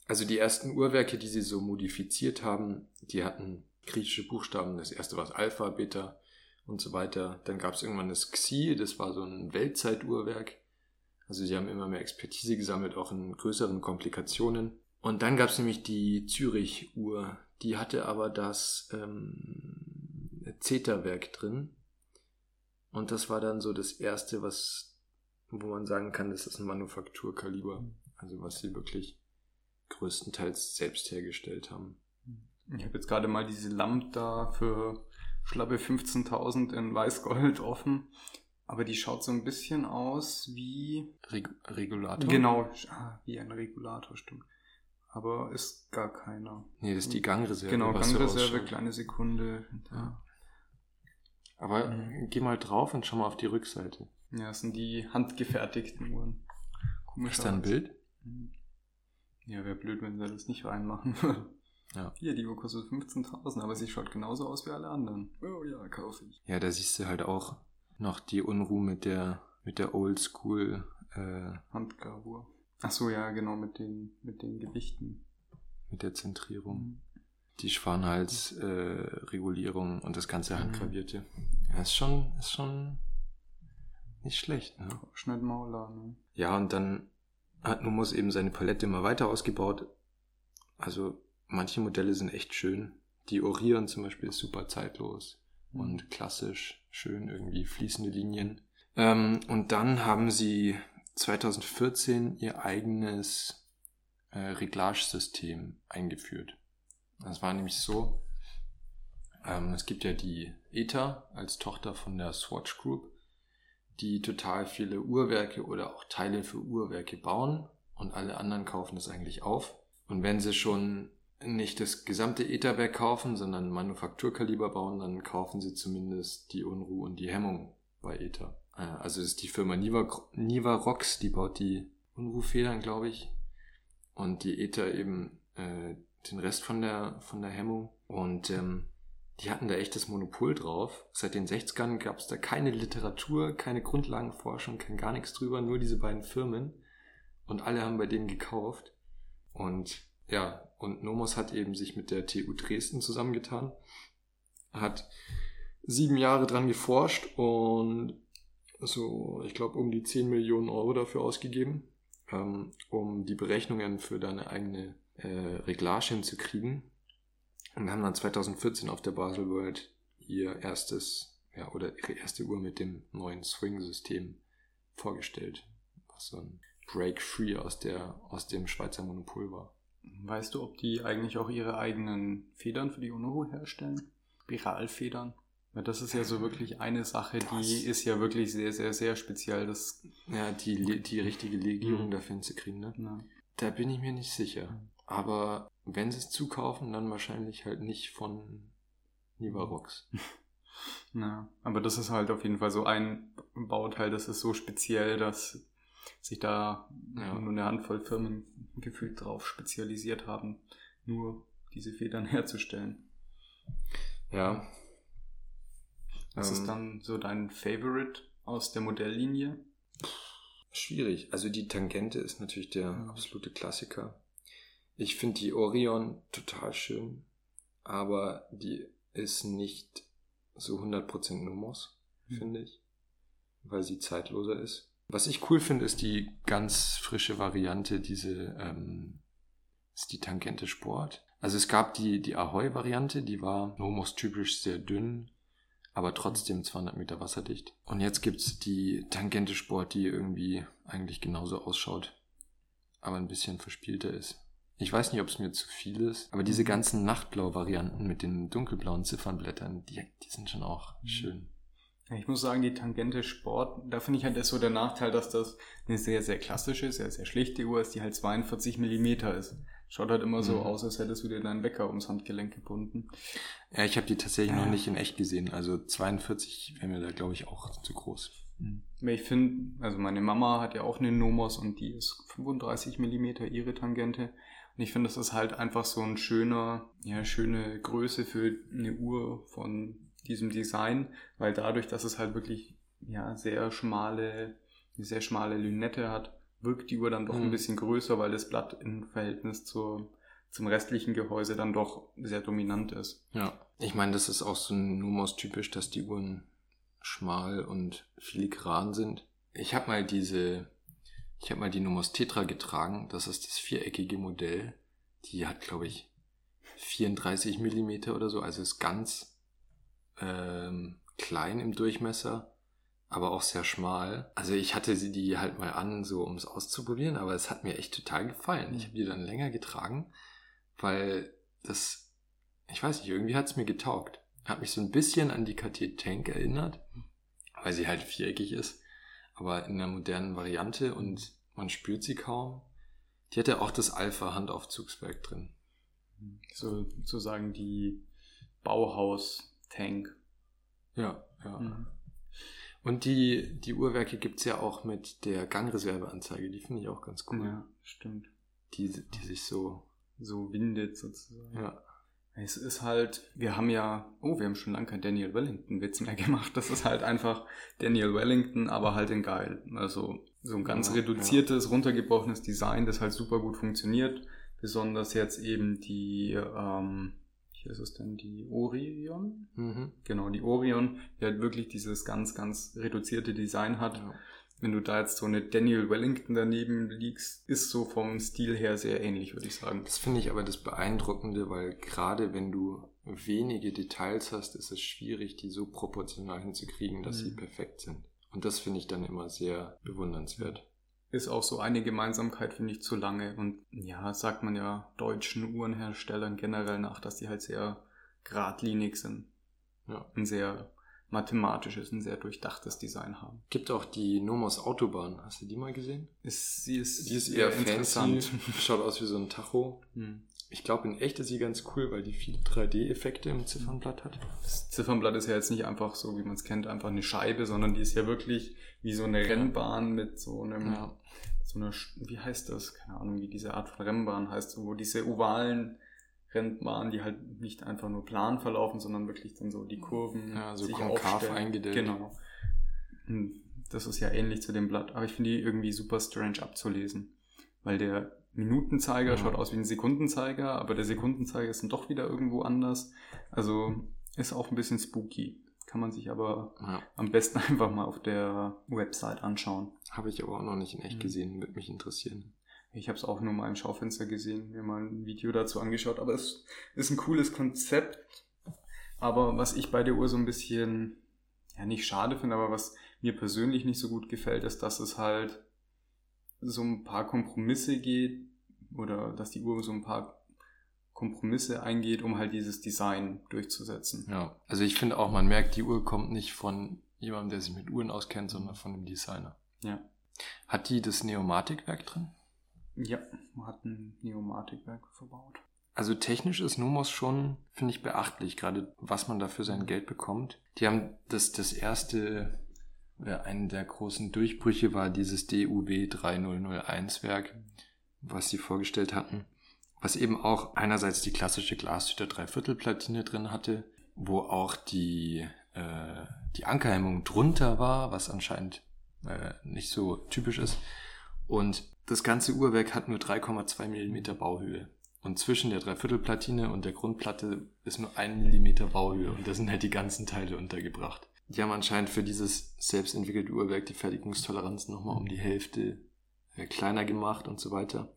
Speaker 2: also die ersten Uhrwerke, die sie so modifiziert haben, die hatten griechische Buchstaben. Das erste war das Alpha, Beta und so weiter. Dann gab es irgendwann das Xi, das war so ein Weltzeituhrwerk. Also sie haben immer mehr Expertise gesammelt, auch in größeren Komplikationen. Und dann gab es nämlich die Zürich-Uhr. Die hatte aber das ähm, Zeta-Werk drin. Und das war dann so das erste, was, wo man sagen kann, das ist ein Manufakturkaliber. Also was sie wirklich größtenteils selbst hergestellt haben.
Speaker 1: Ich habe jetzt gerade mal diese Lambda für schlappe 15.000 in Weißgold offen. Aber die schaut so ein bisschen aus wie...
Speaker 2: Reg Regulator?
Speaker 1: Genau, ah, wie ein Regulator, stimmt aber ist gar keiner.
Speaker 2: Nee, das ist die Gangreserve.
Speaker 1: Genau, Gangreserve, kleine Sekunde.
Speaker 2: Ja. Aber mhm. geh mal drauf und schau mal auf die Rückseite.
Speaker 1: Ja, das sind die handgefertigten Uhren. Komisch
Speaker 2: Ist da ein. Bild?
Speaker 1: Ja, wäre blöd, wenn sie das nicht reinmachen würden.
Speaker 2: Ja.
Speaker 1: Hier, die Uhr kostet 15.000, aber sie schaut genauso aus wie alle anderen. Oh ja, kaufe ich.
Speaker 2: Ja, da siehst du halt auch noch die Unruhe mit der, mit der Oldschool, äh,
Speaker 1: Handgravur. Ach so, ja, genau, mit den, mit den Gewichten.
Speaker 2: mit der Zentrierung. Die Schwanhals-Regulierung äh, und das ganze Handgravierte. Ja, ist schon, ist schon nicht schlecht, ne?
Speaker 1: Schneid Mauler, ne?
Speaker 2: Ja, und dann hat Numos eben seine Palette immer weiter ausgebaut. Also manche Modelle sind echt schön. Die Orion zum Beispiel ist super zeitlos und klassisch, schön irgendwie fließende Linien. Ähm, und dann haben sie 2014 ihr eigenes äh, Reglagesystem eingeführt. Das war nämlich so, ähm, es gibt ja die ETA als Tochter von der Swatch Group, die total viele Uhrwerke oder auch Teile für Uhrwerke bauen und alle anderen kaufen das eigentlich auf. Und wenn sie schon nicht das gesamte ETA-Werk kaufen, sondern Manufakturkaliber bauen, dann kaufen sie zumindest die Unruhe und die Hemmung bei ETA. Äh, Also das ist die Firma Niva, Niva Rocks, die baut die Unruhfedern, glaube ich. Und die ETA eben äh, den Rest von der, von der Hemmung. Und ähm, die hatten da echt das Monopol drauf. Seit den 60ern gab es da keine Literatur, keine Grundlagenforschung, kein gar nichts drüber, nur diese beiden Firmen. Und alle haben bei denen gekauft. Und ja, und Nomos hat eben sich mit der TU Dresden zusammengetan, hat sieben Jahre dran geforscht und so, ich glaube, um die 10 Millionen Euro dafür ausgegeben, ähm, um die Berechnungen für deine eigene äh, Reglage hinzukriegen. Und haben dann 2014 auf der Basel World ihr erstes, ja, oder ihre erste Uhr mit dem neuen Swing-System vorgestellt, was so ein Break Free aus der, aus dem Schweizer Monopol war.
Speaker 1: Weißt du, ob die eigentlich auch ihre eigenen Federn für die Unruhe herstellen? Spiralfedern? Weil das ist ja so wirklich eine Sache, die
Speaker 2: Das-
Speaker 1: ist ja wirklich sehr, sehr, sehr speziell. Das,
Speaker 2: Ja, die, die richtige Legierung
Speaker 1: Mhm.
Speaker 2: dafür hinzukriegen, ne?
Speaker 1: na,
Speaker 2: Da bin ich mir nicht sicher. Aber wenn sie es zukaufen, dann wahrscheinlich halt nicht von Nivarox.
Speaker 1: na. Aber das ist halt auf jeden Fall so ein Bauteil, das ist so speziell, dass sich da
Speaker 2: Ja.
Speaker 1: nur eine Handvoll Firmen gefühlt drauf spezialisiert haben, nur diese Federn herzustellen.
Speaker 2: Ja.
Speaker 1: Was
Speaker 2: Ähm,
Speaker 1: ist dann so dein Favorite aus der Modelllinie?
Speaker 2: Schwierig. Also die Tangente ist natürlich der
Speaker 1: Mhm.
Speaker 2: absolute Klassiker. Ich finde die Orion total schön, aber die ist nicht so 100% Numos,
Speaker 1: Mhm.
Speaker 2: finde ich, weil sie zeitloser ist. Was ich cool finde, ist die ganz frische Variante, diese ähm, ist die Tangente Sport. Also es gab die, die Ahoy-Variante, die war Nomos typisch sehr dünn, aber trotzdem 200 Meter wasserdicht. Und jetzt gibt's die Tangente Sport, die irgendwie eigentlich genauso ausschaut, aber ein bisschen verspielter ist. Ich weiß nicht, ob es mir zu viel ist, aber diese ganzen Nachtblau-Varianten mit den dunkelblauen Ziffernblättern, die, die sind schon auch
Speaker 1: Mhm.
Speaker 2: schön.
Speaker 1: Ich muss sagen, die Tangente Sport, da finde ich halt ist so der Nachteil, dass das eine sehr, sehr klassische, sehr, sehr schlichte Uhr ist, die halt 42 Millimeter ist. Schaut halt immer so
Speaker 2: Mhm.
Speaker 1: aus, als hättest du dir deinen Wecker ums Handgelenk gebunden.
Speaker 2: Ja, ich habe die tatsächlich
Speaker 1: Ja.
Speaker 2: noch nicht in echt gesehen. Also 42 wäre mir da, glaube ich, auch zu groß.
Speaker 1: Aber ich finde, also meine Mama hat ja auch eine Nomos und die ist 35 Millimeter ihre Tangente. Und ich finde, das ist halt einfach so ein schöner, ja, schöne Größe für eine Uhr von diesem Design, weil dadurch, dass es halt wirklich, ja, sehr schmale, sehr schmale Lünette hat, wirkt die Uhr dann doch ein
Speaker 2: Mhm.
Speaker 1: bisschen größer, weil das Blatt im Verhältnis zur, zum restlichen Gehäuse dann doch sehr dominant ist.
Speaker 2: Ja. Ich meine, das ist auch so ein Numos typisch, dass die Uhren schmal und filigran sind. Ich habe mal diese, ich habe mal die Numos Tetra getragen. Das ist das viereckige Modell. Die hat, glaube ich, 34 Millimeter oder so. Also ist ganz ähm, klein im Durchmesser, aber auch sehr schmal. Also ich hatte sie die halt mal an, so um es auszuprobieren, aber es hat mir echt total gefallen. Ich habe die dann länger getragen, weil das, ich weiß nicht, irgendwie hat es mir getaugt. Hat mich so ein bisschen an die KT Tank erinnert, weil sie halt viereckig ist, aber in einer modernen Variante und man spürt sie kaum. Die hatte auch das Alpha-Handaufzugswerk drin.
Speaker 1: So, sozusagen die Bauhaus-Tank.
Speaker 2: Ja, ja.
Speaker 1: Mhm.
Speaker 2: Und die, die Uhrwerke gibt's ja auch mit der Gangreserveanzeige, die finde ich auch ganz cool.
Speaker 1: Ja, stimmt.
Speaker 2: Die, die sich so.
Speaker 1: So windet sozusagen.
Speaker 2: Ja.
Speaker 1: Es ist halt, wir haben ja, oh, wir haben schon lange kein Daniel Wellington-Witz mehr gemacht. Das ist halt einfach Daniel Wellington, aber halt in geil. Also so ein ganz
Speaker 2: Ja,
Speaker 1: reduziertes, runtergebrochenes Design, das halt super gut funktioniert. Besonders jetzt eben die, ähm, wie ist es denn, die Orion?
Speaker 2: Mhm.
Speaker 1: Genau, die Orion, die halt wirklich dieses ganz, ganz reduzierte Design hat.
Speaker 2: ja.
Speaker 1: Wenn du da jetzt so eine Daniel Wellington daneben liegst, ist so vom Stil her sehr ähnlich, würde ich sagen.
Speaker 2: Das finde ich aber das Beeindruckende, weil gerade wenn du wenige Details hast, ist es schwierig, die so proportional hinzukriegen, dass sie
Speaker 1: Mhm.
Speaker 2: perfekt sind. Und das finde ich dann immer sehr bewundernswert.
Speaker 1: Ist auch so eine Gemeinsamkeit, finde ich, zu lange. Und ja, sagt man ja deutschen Uhrenherstellern generell nach, dass die halt sehr geradlinig sind.
Speaker 2: Ja.
Speaker 1: Ein sehr mathematisches, ein sehr durchdachtes Design haben.
Speaker 2: Gibt auch die Nomos Autobahn. Hast du die mal gesehen?
Speaker 1: Ist, sie ist,
Speaker 2: Die ist eher fancy, schaut aus wie so ein Tacho.
Speaker 1: Hm.
Speaker 2: Ich glaube, in echt ist sie ganz cool, weil die viele 3D-Effekte im Ziffernblatt hat.
Speaker 1: Das Ziffernblatt ist ja jetzt nicht einfach so, wie man es kennt, einfach eine Scheibe, sondern die ist ja wirklich wie so eine Rennbahn mit so einem,
Speaker 2: Ja.
Speaker 1: so einer, wie heißt das? Keine Ahnung, wie diese Art von Rennbahn heißt, so, wo diese ovalen Rennbahnen, die halt nicht einfach nur plan verlaufen, sondern wirklich dann so die Kurven
Speaker 2: Ja, so
Speaker 1: sich
Speaker 2: konkav
Speaker 1: aufstellen.
Speaker 2: eingedellt.
Speaker 1: Genau. Hm, Das ist ja ähnlich zu dem Blatt, aber ich finde die irgendwie super strange abzulesen, weil der Minutenzeiger
Speaker 2: Ja.
Speaker 1: schaut aus wie ein Sekundenzeiger, aber der Sekundenzeiger ist dann doch wieder irgendwo anders. Also ist auch ein bisschen spooky. Kann man sich aber
Speaker 2: Ja.
Speaker 1: am besten einfach mal auf der Website anschauen.
Speaker 2: Habe ich aber auch noch nicht in echt
Speaker 1: Mhm.
Speaker 2: gesehen, würde mich interessieren.
Speaker 1: Ich habe es auch nur mal im Schaufenster gesehen, mir mal ein Video dazu angeschaut, aber es ist ein cooles Konzept. Aber was ich bei der Uhr so ein bisschen, ja nicht schade finde, aber was mir persönlich nicht so gut gefällt, ist, dass es halt so ein paar Kompromisse geht oder dass die Uhr so ein paar Kompromisse eingeht, um halt dieses Design durchzusetzen.
Speaker 2: Ja. Also ich finde auch, man merkt, die Uhr kommt nicht von jemandem, der sich mit Uhren auskennt, sondern von dem Designer.
Speaker 1: Ja.
Speaker 2: Hat die das Neomatikwerk drin?
Speaker 1: Ja, man hat ein Neomatikwerk verbaut.
Speaker 2: Also technisch ist Nomos schon, finde ich, beachtlich, gerade was man da für sein Geld bekommt. Die haben das, das erste, oder einen der großen Durchbrüche war dieses DUW 3001 Werk, was sie vorgestellt hatten, was eben auch einerseits die klassische Glashüter Dreiviertelplatine drin hatte, wo auch die, äh, die Ankerhemmung drunter war, was anscheinend äh, nicht so typisch ist. Und das ganze Uhrwerk hat nur 3,2 Millimeter Bauhöhe. Und zwischen der Dreiviertelplatine und der Grundplatte ist nur ein Millimeter Bauhöhe und da sind halt die ganzen Teile untergebracht. Die haben anscheinend für dieses selbst entwickelte Uhrwerk die Fertigungstoleranz nochmal um die Hälfte äh, kleiner gemacht und so weiter.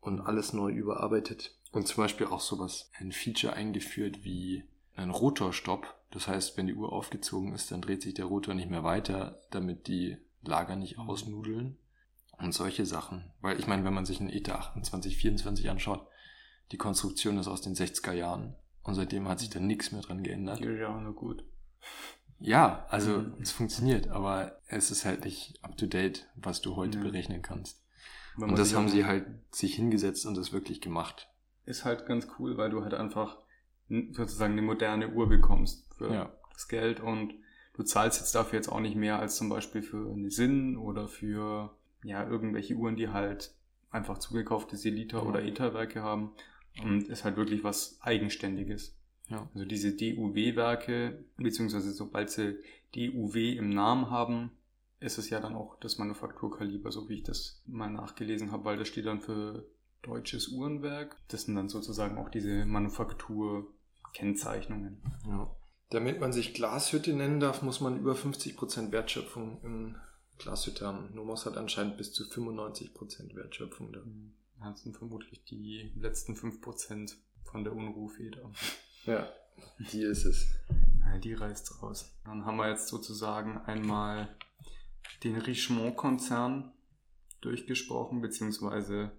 Speaker 2: Und alles neu überarbeitet. Und zum Beispiel auch sowas, ein Feature eingeführt wie ein Rotorstopp. Das heißt, wenn die Uhr aufgezogen ist, dann dreht sich der Rotor nicht mehr weiter, damit die Lager nicht ausnudeln. Und solche Sachen. Weil ich meine, wenn man sich einen ETA 2824 anschaut, die Konstruktion ist aus den 60er Jahren. Und seitdem hat sich da nichts mehr dran geändert.
Speaker 1: Ja nur gut.
Speaker 2: Ja, also
Speaker 1: Mhm.
Speaker 2: es funktioniert, aber es ist halt nicht up to date, was du heute
Speaker 1: Ja.
Speaker 2: berechnen kannst. Und das haben sie halt sich hingesetzt und das wirklich gemacht.
Speaker 1: ist halt ganz cool, weil du halt einfach sozusagen eine moderne Uhr bekommst für
Speaker 2: Ja.
Speaker 1: das Geld und du zahlst jetzt dafür jetzt auch nicht mehr als zum Beispiel für eine Sinn oder für ja irgendwelche Uhren, die halt einfach zugekaufte Selita
Speaker 2: Ja.
Speaker 1: oder ETA-Werke haben und ist halt wirklich was Eigenständiges.
Speaker 2: Ja.
Speaker 1: Also diese DUW-Werke, beziehungsweise sobald sie DUW im Namen haben, ist es ja dann auch das Manufakturkaliber, so wie ich das mal nachgelesen habe, weil das steht dann für deutsches Uhrenwerk. Das sind dann sozusagen auch diese Manufakturkennzeichnungen.
Speaker 2: Ja. Damit man sich Glashütte nennen darf, muss man über 50% Wertschöpfung in Glashütte haben. Nomos hat anscheinend bis zu 95% Wertschöpfung da.
Speaker 1: Das sind vermutlich die letzten 5% von der Unruhfeder.
Speaker 2: Ja, die ist es.
Speaker 1: Ja, Die reißt raus. Dann haben wir jetzt sozusagen einmal den Richemont-Konzern durchgesprochen, beziehungsweise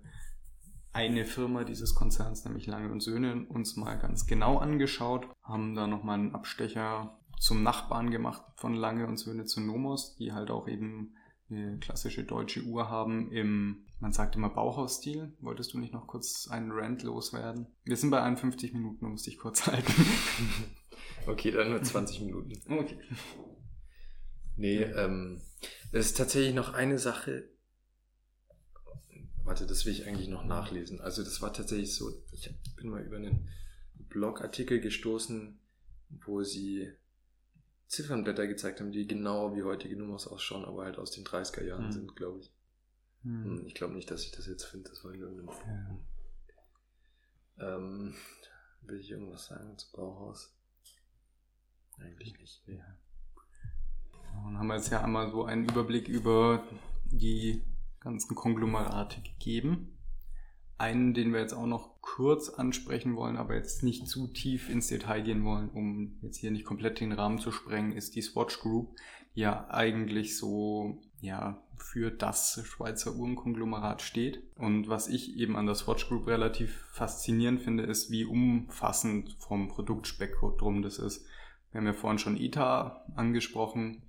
Speaker 1: eine Firma dieses Konzerns, nämlich Lange und Söhne, uns mal ganz genau angeschaut, haben da nochmal einen Abstecher zum Nachbarn gemacht von Lange und Söhne zu Nomos, die halt auch eben eine klassische deutsche Uhr haben im, man sagt immer Bauhausstil. Wolltest du nicht noch kurz einen Rant loswerden? Wir sind bei 51 Minuten, du musst dich kurz halten.
Speaker 2: Okay, dann nur 20 Minuten.
Speaker 1: okay.
Speaker 2: Nee, ähm, es ist tatsächlich noch eine Sache. Warte, das will ich eigentlich noch nachlesen. Also das war tatsächlich so, ich bin mal über einen Blogartikel gestoßen, wo sie Ziffernblätter gezeigt haben, die genau wie heutige Nummers ausschauen, aber halt aus den 30er Jahren hm. sind, glaube ich. Hm. Ich glaube nicht, dass ich das jetzt finde, das war in irgendeinem Forum. Ja. Ähm, will ich irgendwas sagen zu Bauhaus? Eigentlich nicht. Nee. Ja.
Speaker 1: Dann haben wir jetzt ja einmal so einen Überblick über die ganzen Konglomerate gegeben. Einen, den wir jetzt auch noch kurz ansprechen wollen, aber jetzt nicht zu tief ins Detail gehen wollen, um jetzt hier nicht komplett den Rahmen zu sprengen, ist die Swatch Group, die ja eigentlich so ja für das Schweizer Uhrenkonglomerat steht. Und was ich eben an der Swatch Group relativ faszinierend finde, ist, wie umfassend vom Produktspektrum das ist. Wir haben ja vorhin schon ITA angesprochen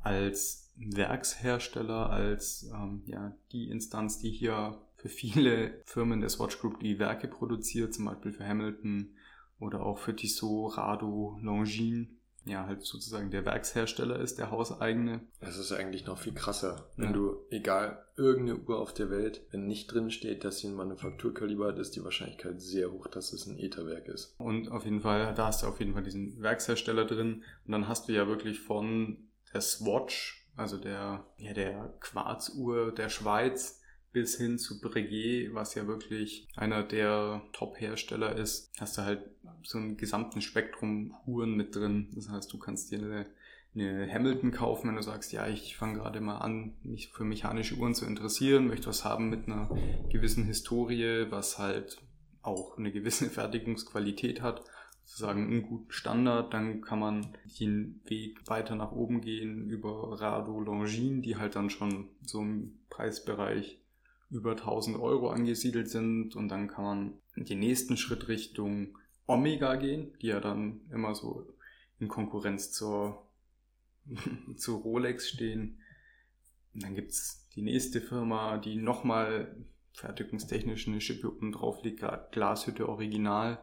Speaker 1: als Werkshersteller, als ähm, ja, die Instanz, die hier für viele Firmen der Swatch Group die Werke produziert, zum Beispiel für Hamilton oder auch für Tissot, Rado, Longines ja, halt sozusagen der Werkshersteller ist, der hauseigene.
Speaker 2: Das ist eigentlich noch viel krasser. Wenn ja. du, egal, irgendeine Uhr auf der Welt, wenn nicht drin steht, dass sie ein Manufakturkaliber hat, ist die Wahrscheinlichkeit sehr hoch, dass es ein Etherwerk ist.
Speaker 1: Und auf jeden Fall, da hast du auf jeden Fall diesen Werkshersteller drin. Und dann hast du ja wirklich von der Swatch, also der, ja, der Quarzuhr der Schweiz, bis hin zu Breguet, was ja wirklich einer der Top-Hersteller ist, hast du halt so ein gesamten Spektrum Uhren mit drin. Das heißt, du kannst dir eine, eine Hamilton kaufen, wenn du sagst, ja, ich fange gerade mal an, mich für mechanische Uhren zu interessieren, möchte was haben mit einer gewissen Historie, was halt auch eine gewisse Fertigungsqualität hat, sozusagen einen guten Standard, dann kann man den Weg weiter nach oben gehen über Rado Longines, die halt dann schon so im Preisbereich über 1000 Euro angesiedelt sind und dann kann man den nächsten Schritt Richtung Omega gehen, die ja dann immer so in Konkurrenz zur, zu Rolex stehen. Und dann gibt's die nächste Firma, die nochmal fertigungstechnisch eine Schippe oben drauf liegt, Glashütte Original,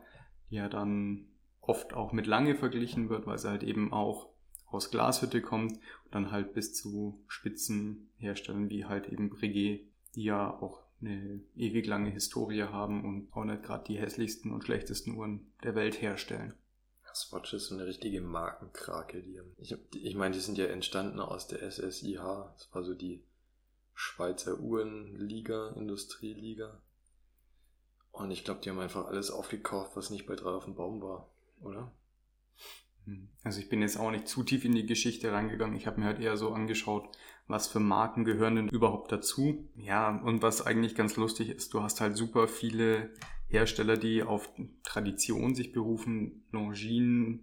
Speaker 1: die ja dann oft auch mit Lange verglichen wird, weil sie halt eben auch aus Glashütte kommt und dann halt bis zu Spitzenherstellern wie halt eben Breguet die ja auch eine ewig lange Historie haben und auch nicht gerade die hässlichsten und schlechtesten Uhren der Welt herstellen.
Speaker 2: Swatch ist so eine richtige Markenkrake. Die ich, ich meine, die sind ja entstanden aus der SSIH. Das war so die Schweizer Uhrenliga, Industrieliga. Und ich glaube, die haben einfach alles aufgekauft, was nicht bei drei auf dem Baum war, oder?
Speaker 1: Hm. Also ich bin jetzt auch nicht zu tief in die Geschichte reingegangen. Ich habe mir halt eher so angeschaut, was für Marken gehören denn überhaupt dazu. Ja, und was eigentlich ganz lustig ist, du hast halt super viele Hersteller, die auf Tradition sich berufen. Longines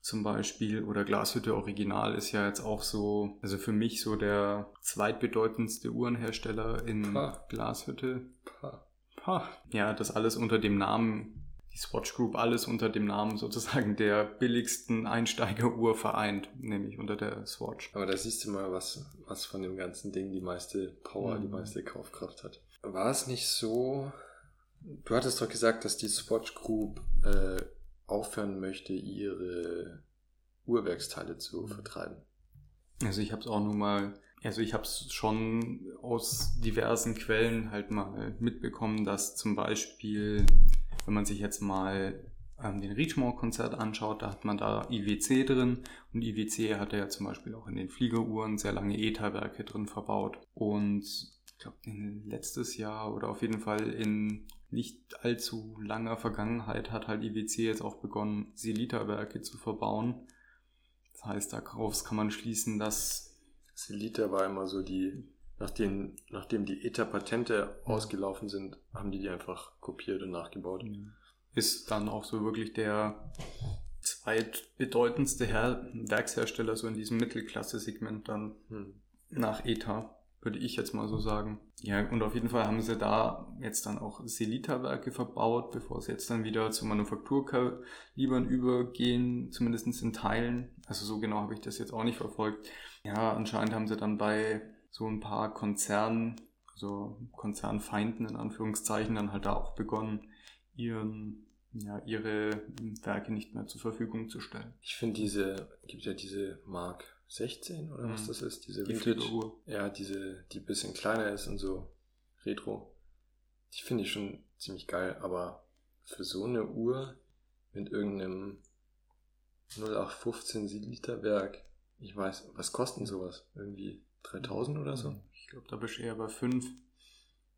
Speaker 1: zum Beispiel oder Glashütte Original ist ja jetzt auch so, also für mich so der zweitbedeutendste Uhrenhersteller in Pah. Glashütte. Pah. Pah. Ja, das alles unter dem Namen die Swatch Group alles unter dem Namen sozusagen der billigsten Einsteigeruhr vereint, nämlich unter der Swatch.
Speaker 2: Aber da siehst du mal, was, was von dem ganzen Ding die meiste Power, mhm. die meiste Kaufkraft hat. War es nicht so, du hattest doch gesagt, dass die Swatch Group äh, aufhören möchte, ihre Uhrwerksteile zu mhm. vertreiben.
Speaker 1: Also ich habe es auch nur mal, also ich habe es schon aus diversen Quellen halt mal mitbekommen, dass zum Beispiel wenn man sich jetzt mal ähm, den Richemont-Konzert anschaut, da hat man da IWC drin und IWC hat ja zum Beispiel auch in den Fliegeruhren sehr lange ETA-Werke drin verbaut. Und ich glaube, letztes Jahr oder auf jeden Fall in nicht allzu langer Vergangenheit hat halt IWC jetzt auch begonnen, Selita-Werke zu verbauen. Das heißt, daraus kann man schließen, dass
Speaker 2: Selita war immer so die Nachdem, nachdem die ETA-Patente ausgelaufen sind, haben die die einfach kopiert und nachgebaut.
Speaker 1: Ist dann auch so wirklich der zweitbedeutendste Her Werkshersteller so in diesem Mittelklasse-Segment dann hm. nach ETA, würde ich jetzt mal so sagen. Ja, und auf jeden Fall haben sie da jetzt dann auch Selita-Werke verbaut, bevor sie jetzt dann wieder zu Manufakturkalibern übergehen, zumindest in Teilen. Also so genau habe ich das jetzt auch nicht verfolgt. Ja, anscheinend haben sie dann bei so ein paar Konzernen, also Konzernfeinden in Anführungszeichen, dann halt da auch begonnen, ihren, ja, ihre Werke nicht mehr zur Verfügung zu stellen.
Speaker 2: Ich finde diese, gibt ja diese Mark 16 oder was
Speaker 1: Mhm.
Speaker 2: das ist, diese
Speaker 1: Die
Speaker 2: Vintage.
Speaker 1: Uhr.
Speaker 2: Ja, diese, die ein bisschen kleiner ist und so retro. Die finde ich schon ziemlich geil, aber für so eine Uhr mit irgendeinem 0815 Liter Werk, ich weiß, was kostet sowas? Irgendwie 3000 oder so?
Speaker 1: Ich glaube, da bist du eher bei 5.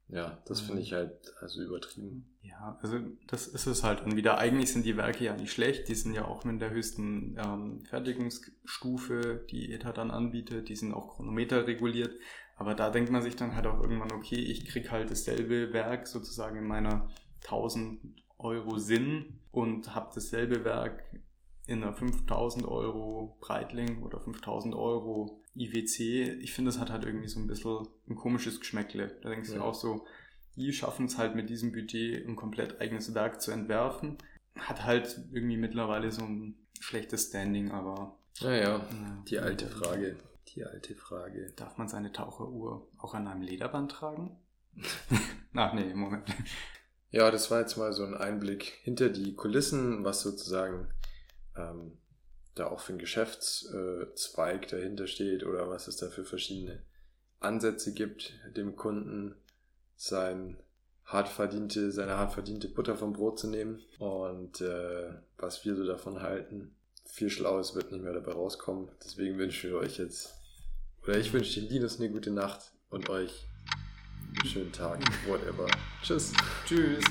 Speaker 2: Ja, das
Speaker 1: Mhm.
Speaker 2: finde ich halt also übertrieben.
Speaker 1: Ja, also das ist es halt. Und wieder, eigentlich sind die Werke ja nicht schlecht. Die sind ja auch mit der höchsten ähm, Fertigungsstufe, die ETA dann anbietet. Die sind auch Chronometer reguliert. Aber da denkt man sich dann halt auch irgendwann, okay, ich krieg halt dasselbe Werk sozusagen in meiner 1000 Euro Sinn und habe dasselbe Werk in einer 5000 Euro Breitling oder 5000 Euro IWC. Ich finde, das hat halt irgendwie so ein bisschen ein komisches Geschmäckle. Da denkst du
Speaker 2: Ja.
Speaker 1: auch so, die schaffen es halt mit diesem Budget ein komplett eigenes Werk zu entwerfen. Hat halt irgendwie mittlerweile so ein schlechtes Standing, aber
Speaker 2: Naja,
Speaker 1: ja,
Speaker 2: die alte Frage. Die alte Frage.
Speaker 1: Darf man seine Taucheruhr auch an einem Lederband tragen? Ach nee, Moment.
Speaker 2: Ja, das war jetzt mal so ein Einblick hinter die Kulissen, was sozusagen ähm, da auch für ein Geschäftszweig dahinter steht oder was es da für verschiedene Ansätze gibt, dem Kunden sein hart verdiente, seine hart verdiente Butter vom Brot zu nehmen und äh, was wir so davon halten. Viel Schlaues wird nicht mehr dabei rauskommen. Deswegen wünschen wir euch jetzt, oder ich wünsche den Linus eine gute Nacht und euch einen schönen Tag, whatever. Tschüss.
Speaker 1: Tschüss.